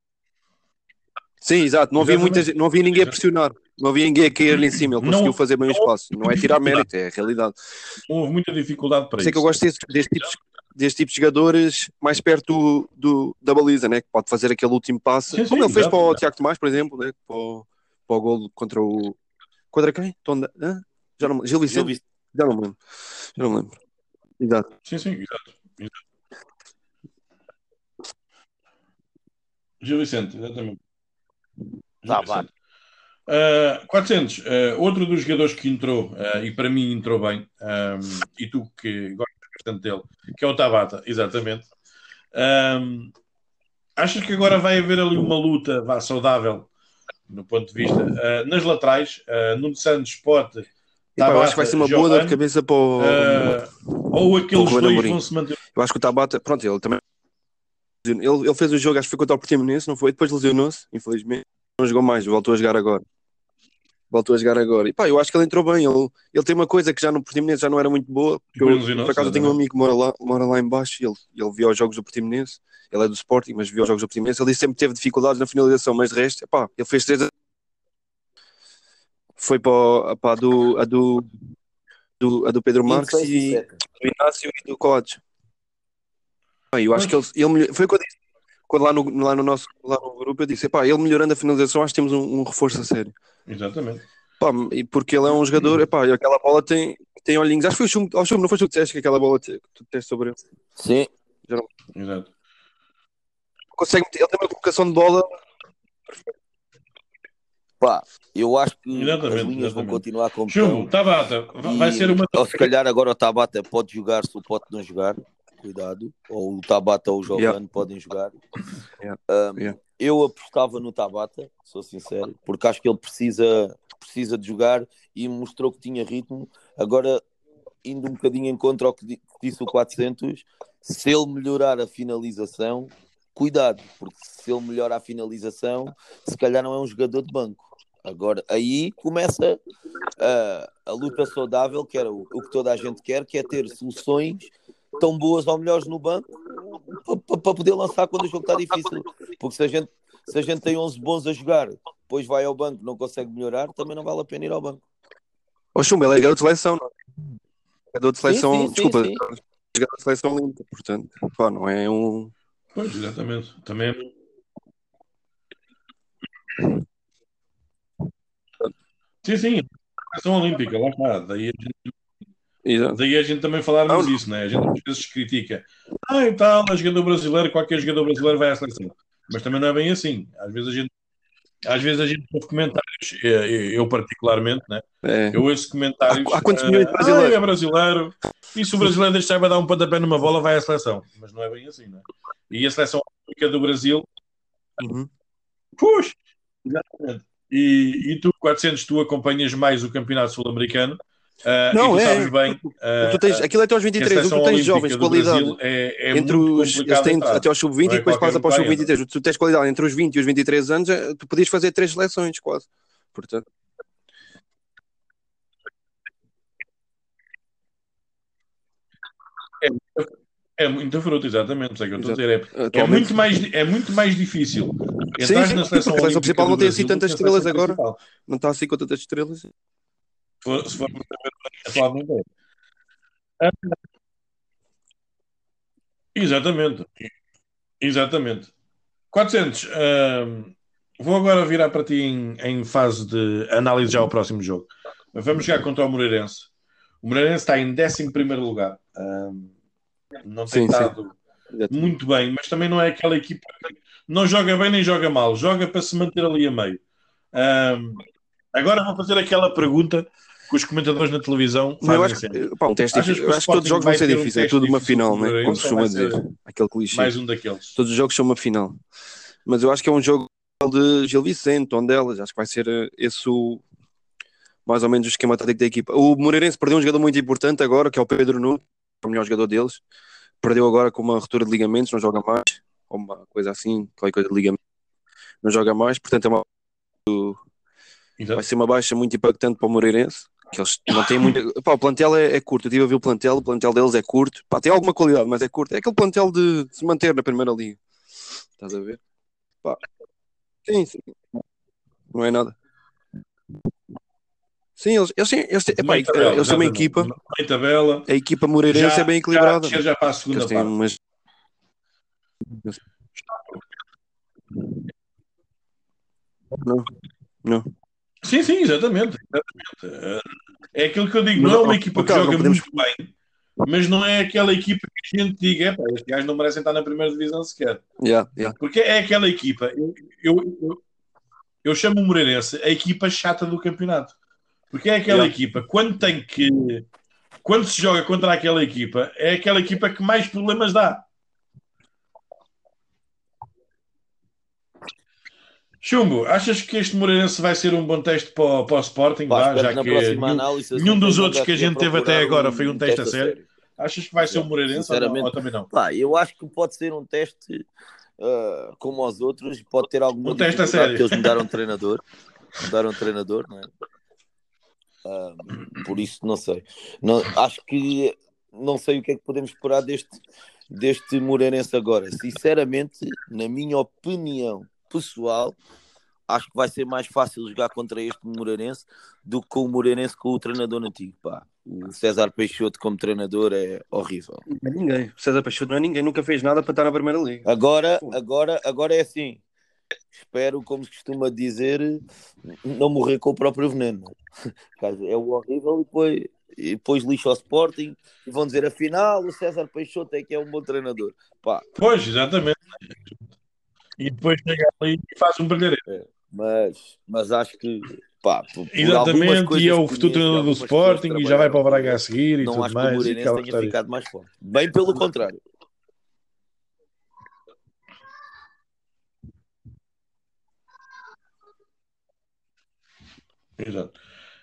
Sim, exato. Não havia, muita, não havia ninguém a pressionar. Não havia ninguém a cair em cima. Ele conseguiu não, fazer bem o espaço. Não é tirar mérito, é a realidade. Houve muita dificuldade para Sei isso. que eu gosto deste, tipo, deste tipo de jogadores mais perto do, do, da baliza, né? que pode fazer aquele último passo. Como ele fez para o Tiago Tomás, por exemplo, né? para, o, para o gol contra o. Contra quem? Tonda... Já não Gil Vicente? Gil Vicente. Já não me lembro. Já não me lembro. Exato. Sim, sim, exato. exato. Gil Vicente, exatamente. Tá, vale. Uh, 400, uh, outro dos jogadores que entrou, uh, e para mim entrou bem, um, e tu que bastante dele, que é o Tabata, exatamente. Um, achas que agora vai haver ali uma luta vá, saudável, no ponto de vista, uh, nas laterais? Uh, Nuno Santos pode. Tabata, eu acho que vai ser uma boa dor de cabeça para o. ou aqueles dois vão se manter. Eu acho que o Tabata, pronto, ele também. Ele, ele fez o jogo, acho que foi contra o Portimonense, não foi? Depois lesionou-se, infelizmente. Não jogou mais, voltou a jogar agora voltou a jogar agora. E pá, eu acho que ele entrou bem. Ele, ele tem uma coisa que já no Portimonense já não era muito boa. Eu, por acaso eu tenho um amigo que mora lá, mora lá embaixo e ele, ele viu os jogos do Portimonense. Ele é do Sporting, mas viu os jogos do Portimonense. Ele sempre teve dificuldades na finalização, mas de resto, pá, ele fez três. Foi para, para a, do, a, do, do, a do Pedro Marques e do Inácio e do Codes. Eu acho que ele, ele foi quando, quando lá, no, lá, no nosso, lá no grupo eu disse: pá, ele melhorando a finalização, acho que temos um, um reforço a sério. Exatamente. Pá, e porque ele é um jogador, epá, e aquela bola tem, tem olhinhos. Acho que foi o Chum, oh, Chum não foi tu que disseste que aquela bola te, tu tens sobre ele? Sim. Já não... Exato. Consegue, ele tem uma colocação de bola. Pá, eu acho que exatamente, as linhas exatamente. vão continuar como Chum, Tabata, vai ser uma. Ou se calhar agora o Tabata pode jogar, se o pode não jogar. Cuidado. Ou o Tabata ou o Giovanni yeah. podem jogar. Yeah. Um, yeah eu apostava no Tabata, sou sincero, porque acho que ele precisa, precisa de jogar e mostrou que tinha ritmo. Agora, indo um bocadinho em contra ao que disse o 400, se ele melhorar a finalização, cuidado, porque se ele melhora a finalização, se calhar não é um jogador de banco. Agora, aí começa a, a luta saudável, que era o, o que toda a gente quer, que é ter soluções tão boas ou melhores no banco para poder lançar quando o jogo está difícil. Porque se a, gente, se a gente tem 11 bons a jogar, depois vai ao banco não consegue melhorar, também não vale a pena ir ao banco. Ô Chumba, ele é garoto de seleção, não é? Garoto de seleção, sim, sim, desculpa, sim, sim. garoto de seleção limpa, portanto, pá, não é um. Pois, exatamente. Também é. Sim, sim, seleção olímpica, lá está. Daí a gente Exato. Daí a gente também falarmos isso, né? A gente às vezes critica. Ah, e tal, é jogador brasileiro, qualquer jogador brasileiro vai à seleção. Mas também não é bem assim. Às vezes a gente, às vezes a gente ouve comentários, eu particularmente, né? É. Eu ouço comentários. Há, há quantos milhões de brasileiros? Ah, é brasileiro. E se o brasileiro deixar vai dar um pontapé numa bola, vai à seleção. Mas não é bem assim, né? E a seleção do Brasil. Uhum. Puxa! Exatamente. E, e tu, 400, tu acompanhas mais o campeonato sul-americano Uh, não, é. Bem, uh, tu tens, aquilo é até aos 23, o tu tens jovens de qualidade. É, é entre os, eles têm até aos sub-20 e depois passa para os sub-23. Tu tens qualidade entre os 20 e os 23 anos, eh, tu podias fazer três seleções quase. Portanto. É, é muita fruta, exatamente. É, que eu estou a dizer. É, é, muito mais, é muito mais difícil. Sim, sim, na seleção, a seleção principal não tem assim tantas estrelas agora. Não está assim com tantas estrelas for, se for atualmente é. Exatamente. Exatamente. 400. Uh, vou agora virar para ti em, em, fase de análise já ao próximo jogo. Vamos jogar contra o Moreirense. O Moreirense está em 11 lugar. Uh, não tem sim, estado sim. muito bem, mas também não é aquela equipa que não joga bem nem joga mal. Joga para se manter ali a meio. Uh, agora vou fazer aquela pergunta que os comentadores na televisão fazem eu acho, que, pá, um teste eu acho que todos os jogos vão ser difíceis, é tudo uma final, né? como se costuma dizer, aquele clichê. Mais um daqueles. Todos os jogos são uma final. Mas eu acho que é um jogo de Gil Vicente, onde elas, acho que vai ser eh, esse o mais ou menos o esquema tático da equipa. O Moreirense perdeu um jogador muito importante agora, que é o Pedro Nuno, o melhor jogador deles. Perdeu agora com uma ruptura de ligamentos, não joga mais, ou uma coisa assim, qualquer coisa de ligamento. Não joga mais, portanto é uma vai ser uma baixa muito impactante para o Moreirense que eles não têm muito. Pá, o plantel é, é, curto. Eu estive a ver o plantel, o plantel deles é curto. Pá, tem alguma qualidade, mas é curto. É aquele plantel de, de se manter na primeira liga. Estás a ver? Pá. Sim, sim. Não é nada. Sim, eles, eles, eles, epá, tabela, eles são uma equipa. Tabela. A equipa moreirense é bem equilibrada. Já, já para a segunda eles parte. Umas... Não, não. Sim, sim, exatamente. exatamente. É aquilo que eu digo, mas, não é uma equipa que joga podemos... muito bem, mas não é aquela equipa que a gente diga, é pá, estes gajos não merecem estar na primeira divisão sequer. Yeah, yeah. Porque é aquela equipa, eu, eu, eu, eu chamo o Moreirense a equipa chata do campeonato. Porque é aquela yeah. equipa, quando tem que. Quando se joga contra aquela equipa, é aquela equipa que mais problemas dá. Chumbo, achas que este Moreirense vai ser um bom teste para, para o Sporting? Pá, já que nenhum, análise, nenhum dos outros que a gente teve até agora foi um teste a sério. Achas que vai ser o um Moreirense ou, não, ou, também não? Pá, eu acho que pode ser um teste uh, como os outros, pode ter alguma um teste a sério. que eles mudaram de treinador. Mudaram de treinador, não é? Uh, por isso, não sei. Não, acho que não sei o que é que podemos esperar deste, deste Moreirense agora. Sinceramente, na minha opinião, pessoal, acho que vai ser mais fácil jogar contra este Moreirense do que com o Moreirense com o treinador antigo. Pá. O César Peixoto como treinador é horrível. Não é ninguém. O César Peixoto não é ninguém, nunca fez nada para estar na Primeira Liga. Agora, agora, agora é assim. Espero, como se costuma dizer, não morrer com o próprio veneno. É o horrível e depois, e depois lixa ao Sporting e vão dizer afinal o César Peixoto é que é um bom treinador. Pá. Pois, exatamente e depois chega ali e faz um brilharete. É, mas, mas acho que pá, por, por Exatamente, e é o futuro treinador do Sporting e já vai para o Braga a seguir e não tudo acho mais. que o Moreirense tenha ficado mais forte. Bem pelo contrário. Exato.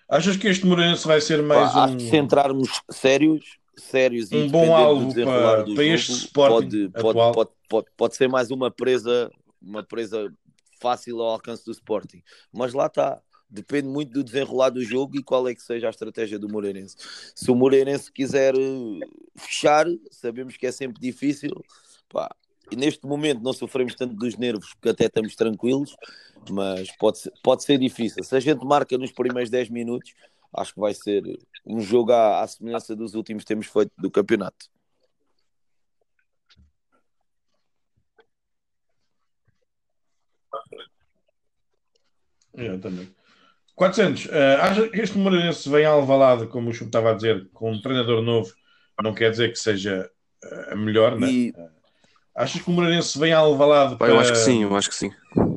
Achas que este Moreirense vai ser mais pá, um... se centrarmos sérios, sérios um bom alvo para, para este Sporting pode, pode, pode, pode ser mais uma presa uma presa fácil ao alcance do Sporting. Mas lá está. Depende muito do desenrolar do jogo e qual é que seja a estratégia do Moreirense. Se o Moreirense quiser eh, fechar, sabemos que é sempre difícil. Pá, e neste momento não sofremos tanto dos nervos porque até estamos tranquilos, mas pode ser, pode ser difícil. Se a gente marca nos primeiros 10 minutos, acho que vai ser um jogo à, à semelhança dos últimos tempos feito do campeonato. Também. 400. Uh, acha que este Moreirense vem alvalado, como o Chupo estava a dizer, com um treinador novo, não quer dizer que seja uh, melhor, né? E... Uh, achas que o Moreirense vem alvalado para... Eu acho que sim, eu acho que sim.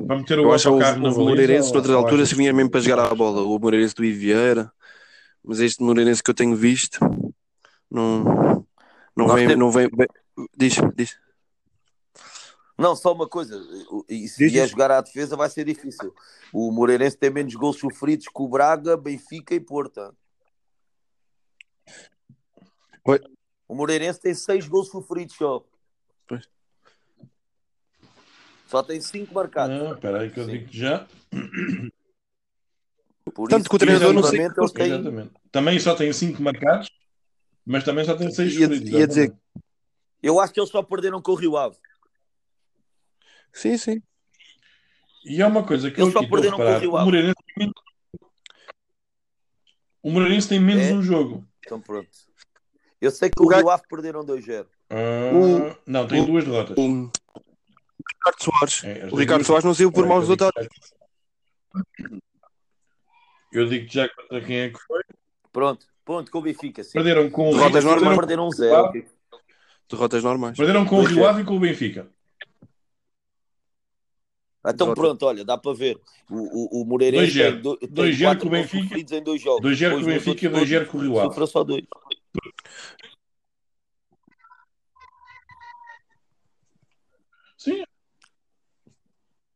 Para meter o eu acho que o, o Moreirense, noutras alturas, vinha mesmo para jogar a bola. O Moreirense do Ivieira, mas este Moreirense que eu tenho visto, não, não, vem, não vem... Diz, diz. Não, só uma coisa, e se vier jogar à defesa vai ser difícil. O Moreirense tem menos gols sofridos que o Braga, Benfica e Porto. Oi? O Moreirense tem seis gols sofridos só. Pois. Só tem cinco marcados. Ah, espera aí que eu Sim. digo já. Por Tanto que o treinador não sei. Tem... Também só tem cinco marcados, mas também só tem seis ia, sofridos. Ia dizer... Eu acho que eles só perderam com o Rio Ave. Sim, sim. E é uma coisa que Eles eu só perderam com o Rio o Moreirense, tem... o Moreirense tem menos é? um jogo. Então pronto. Eu sei que o, o Rio Ave perderam 2-0. Uh, ah, não, tem duas derrotas. O Ricardo Soares. É, o Ricardo Soares não saiu por maus resultados. Eu digo já contra quem é que foi. Pronto, ponto com o Benfica. Sim. Perderam com Derrotas o normais. Perderam um zero. Derrotas normais. Perderam com o Rio Ave e com o Benfica. Então pronto, olha, dá para ver. O, o, o Moreirense tem, do, tem dois quatro com Benfica, em dois jogos. 2-0 com o Benfica e 2-0 com o Rio Ave. Sofreu só dois. Sim.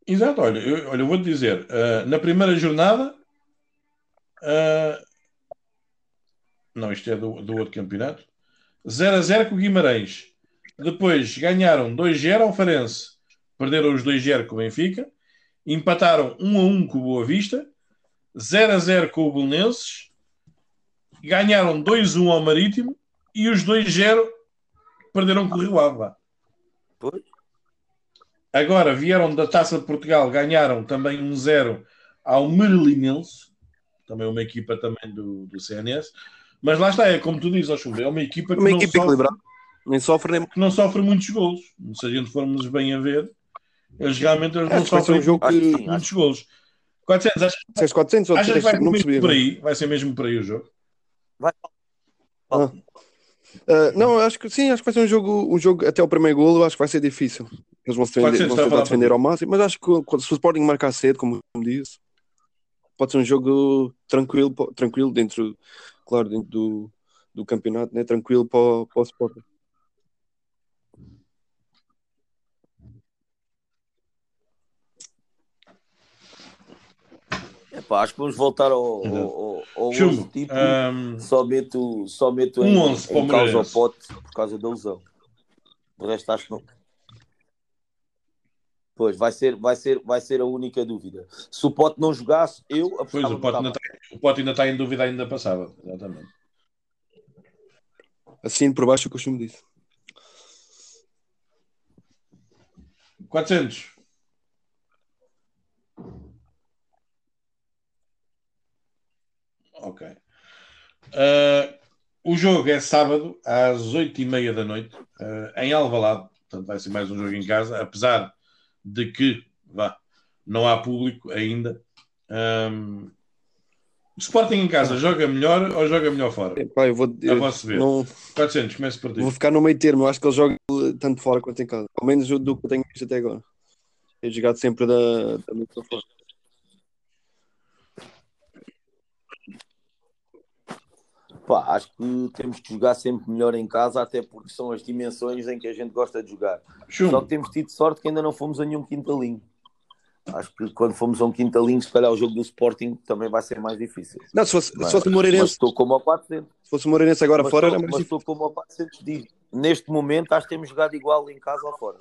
Exato, olha, eu, olha, eu vou-te dizer, uh, na primeira jornada, uh, não, isto é do, do outro campeonato, 0 a 0 com o Guimarães. Depois ganharam 2-0 ao Farense perderam os 2-0 com o Benfica, empataram 1-1 com o Boa Vista, 0-0 com o Belenenses, ganharam 2-1 ao Marítimo e os 2-0 perderam com o Rio Ave. Pois. Agora vieram da Taça de Portugal, ganharam também um zero ao Merlinense, também uma equipa também do, do CNS. Mas lá está, é como tu dizes, Oxum, é uma equipa que, uma não, equipa sofre, nem sofre nem... que não sofre muitos golos. Se a gente formos bem a ver, eles realmente eles não sofrem um jogo que... muitos golos. 400, achas, 400 ou achas que vai ser mesmo por aí? Vai ser mesmo por aí o jogo? Vai. Ah. Uh, não, acho que sim, acho que vai ser um jogo, um jogo até o primeiro golo, acho que vai ser difícil. Eles vão, defender, vão tentar defender ao máximo, mas acho que se o Sporting marcar cedo, como disse, pode ser um jogo tranquilo, tranquilo dentro, claro, dentro do, do campeonato, né? tranquilo para, para o Sporting. Epá, acho que vamos voltar ao, ao, ao Chumbo, tipo, um, só meto, só meto um em, 11 em causa ao pote por causa da lesão. O resto acho que não. Pois, vai ser, vai ser, vai ser a única dúvida. Se o Pote não jogasse, eu Pois, o Pote, ainda está, o Pote ainda está em dúvida ainda passava, exatamente. Assim por baixo o costume disse. 400. Ok. Uh, o jogo é sábado às 8h30 da noite uh, em Alvalade. Portanto, vai ser mais um jogo em casa, apesar de que vá, não há público ainda. Um, o Sporting em casa joga melhor ou joga melhor fora? Epá, eu vou, eu, posso ver. Não... 400, começa por ti. Vou ficar no meio termo. Eu acho que ele joga tanto fora quanto em casa. Ao menos do que eu tenho visto até agora. Tenho jogado sempre da, da fora. Pá, acho que temos que jogar sempre melhor em casa, até porque são as dimensões em que a gente gosta de jogar. Chum. Só que temos tido sorte que ainda não fomos a nenhum quintalinho. Acho que quando fomos a um quintalinho, se calhar o jogo do Sporting também vai ser mais difícil. Não, se fosse, mas, se fosse o Moreirense. estou como ao 400. Se fosse o Moreirense agora mas fora, estou, era mais mas difícil. estou como ao 400 dias. Neste momento, acho que temos jogado igual em casa ou fora.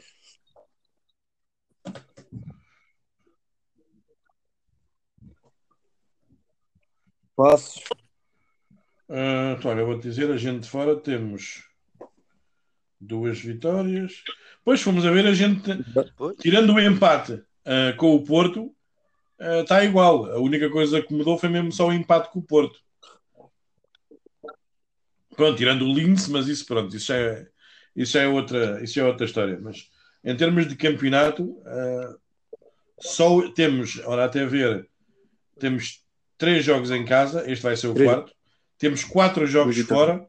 Passos. Uh, então, olha, vou-te dizer, a gente de fora temos duas vitórias. Pois fomos a ver, a gente, tirando o empate uh, com o Porto, uh, está igual. A única coisa que mudou foi mesmo só o empate com o Porto. Pronto, tirando o Linz, mas isso pronto, isso é, isso é, outra, isso é outra história. Mas em termos de campeonato, uh, só temos, ora até ver, temos três jogos em casa, este vai ser o quarto temos quatro jogos fora,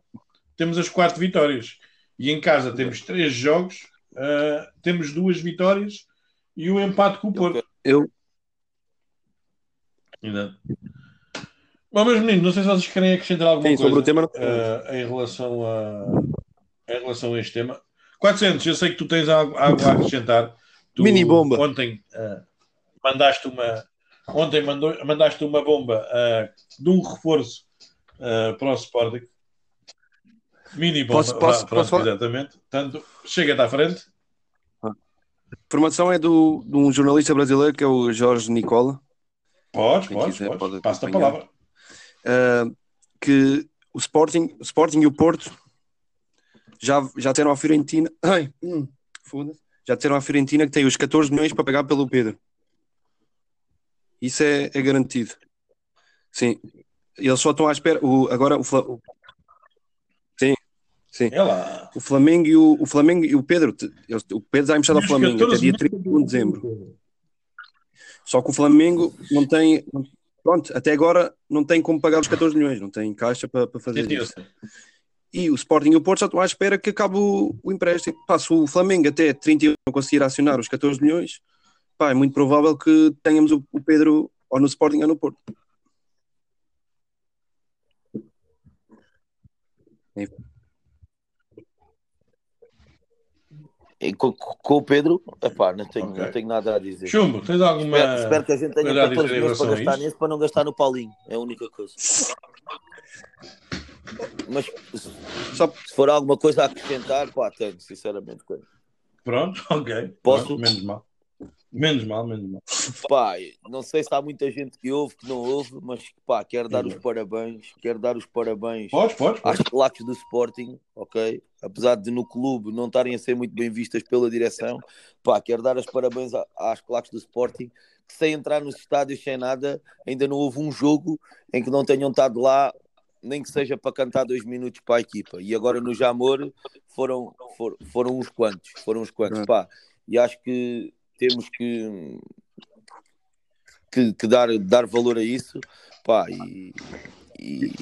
temos as quatro vitórias. E em casa temos três jogos, uh, temos duas vitórias e o um empate com o Porto. Eu. Ainda. Bom, meus meninos, não sei se vocês querem acrescentar alguma Sim, coisa sobre o tema, uh, em, relação a, em relação a este tema. 400, eu sei que tu tens algo, algo a acrescentar. Tu, Mini bomba. Ontem uh, mandaste uma ontem mandou, mandaste uma bomba uh, de um reforço uh, para o Sporting. Mini bomba, posso, posso, posso exatamente. Portanto, chega-te à frente. A formação é do, de um jornalista brasileiro que é o Jorge Nicola. Pode, pode, pode. pode Passa a palavra. Uh, que o Sporting, o Sporting e o Porto já, já teram a Fiorentina. Ai, hum, já teram a Fiorentina que tem os 14 milhões para pagar pelo Pedro. Isso é, é garantido. Sim. Eles só estão à espera. O, agora o, Sim, sim. É o Flamengo e o, o Flamengo e o Pedro. Eles, o Pedro já emprestado ao Flamengo até dia 31 de dezembro. Só que o Flamengo não tem. Pronto, até agora não tem como pagar os 14 milhões, não tem caixa para, para fazer sim, isso. E o Sporting e o Porto já estão à espera que acabe o, o empréstimo. Pá, se o Flamengo até 31 não conseguir acionar os 14 milhões, pá, é muito provável que tenhamos o, o Pedro ou no Sporting ou no Porto. E com, com, o Pedro, epá, não, tenho, okay. não tenho nada a dizer. Chumbo, tens alguma. Espero, espero que a gente tenha 14 milhões para gastar nisso para não gastar no Paulinho. É a única coisa. Mas Só... se for alguma coisa a acrescentar, pá, tenho, sinceramente. Pronto, ok. Posso? Pronto, menos mal. Menos mal, menos mal. Pá, não sei se há muita gente que ouve, que não ouve, mas pá, quero dar os parabéns, quero dar os parabéns pode, pode, pode. às claques do Sporting, ok? Apesar de no clube não estarem a ser muito bem vistas pela direção, pá, quero dar os parabéns às claques do Sporting, que sem entrar nos estádios sem nada, ainda não houve um jogo em que não tenham estado lá, nem que seja para cantar dois minutos para a equipa. E agora no Jamor foram, foram, foram uns quantos, foram uns quantos, pá. E acho que temos que, que, que, dar, dar valor a isso. Pá, e, e,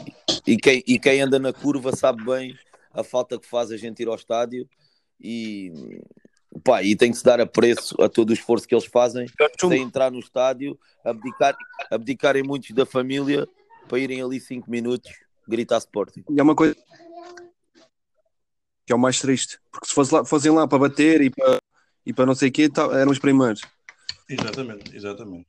e, quem, e quem anda na curva sabe bem a falta que faz a gente ir ao estádio e, pá, e tem que se dar a preço a todo o esforço que eles fazem sem entrar no estádio, abdicar, abdicarem muitos da família para irem ali 5 minutos gritar Sporting. E é uma coisa que é o mais triste, porque se fosse lá, fossem lá para bater e para e para não sei o quê, tá, eram os primeiros. Exatamente, exatamente.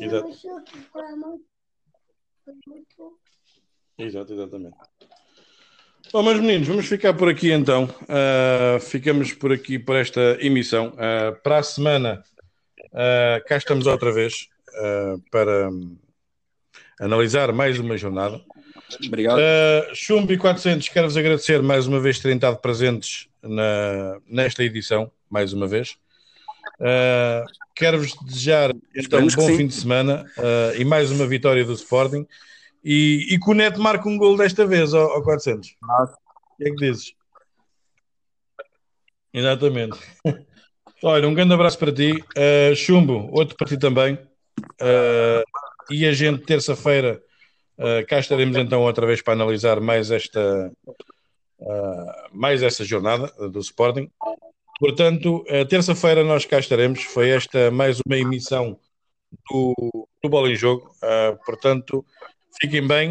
Exato. Exato, exatamente. Bom, meus meninos, vamos ficar por aqui então. Uh, ficamos por aqui por esta emissão. Uh, para a semana, uh, cá estamos outra vez para analisar mais uma jornada. Obrigado. Uh, Chumbi 400, quero-vos agradecer mais uma vez terem estado presentes na, nesta edição, mais uma vez. Uh, quero-vos desejar então, um bom fim de semana uh, e mais uma vitória do Sporting. E, e que o Neto marque um gol desta vez ao, ao 400. O que é que dizes? Exatamente. Olha, um grande abraço para ti. Uh, Chumbo, outro para ti também. Uh, e a gente, terça-feira, uh, cá estaremos então outra vez para analisar mais esta, uh, mais esta jornada do Sporting. Portanto, terça-feira nós cá estaremos. Foi esta mais uma emissão do, do Bola em Jogo. Portanto, fiquem bem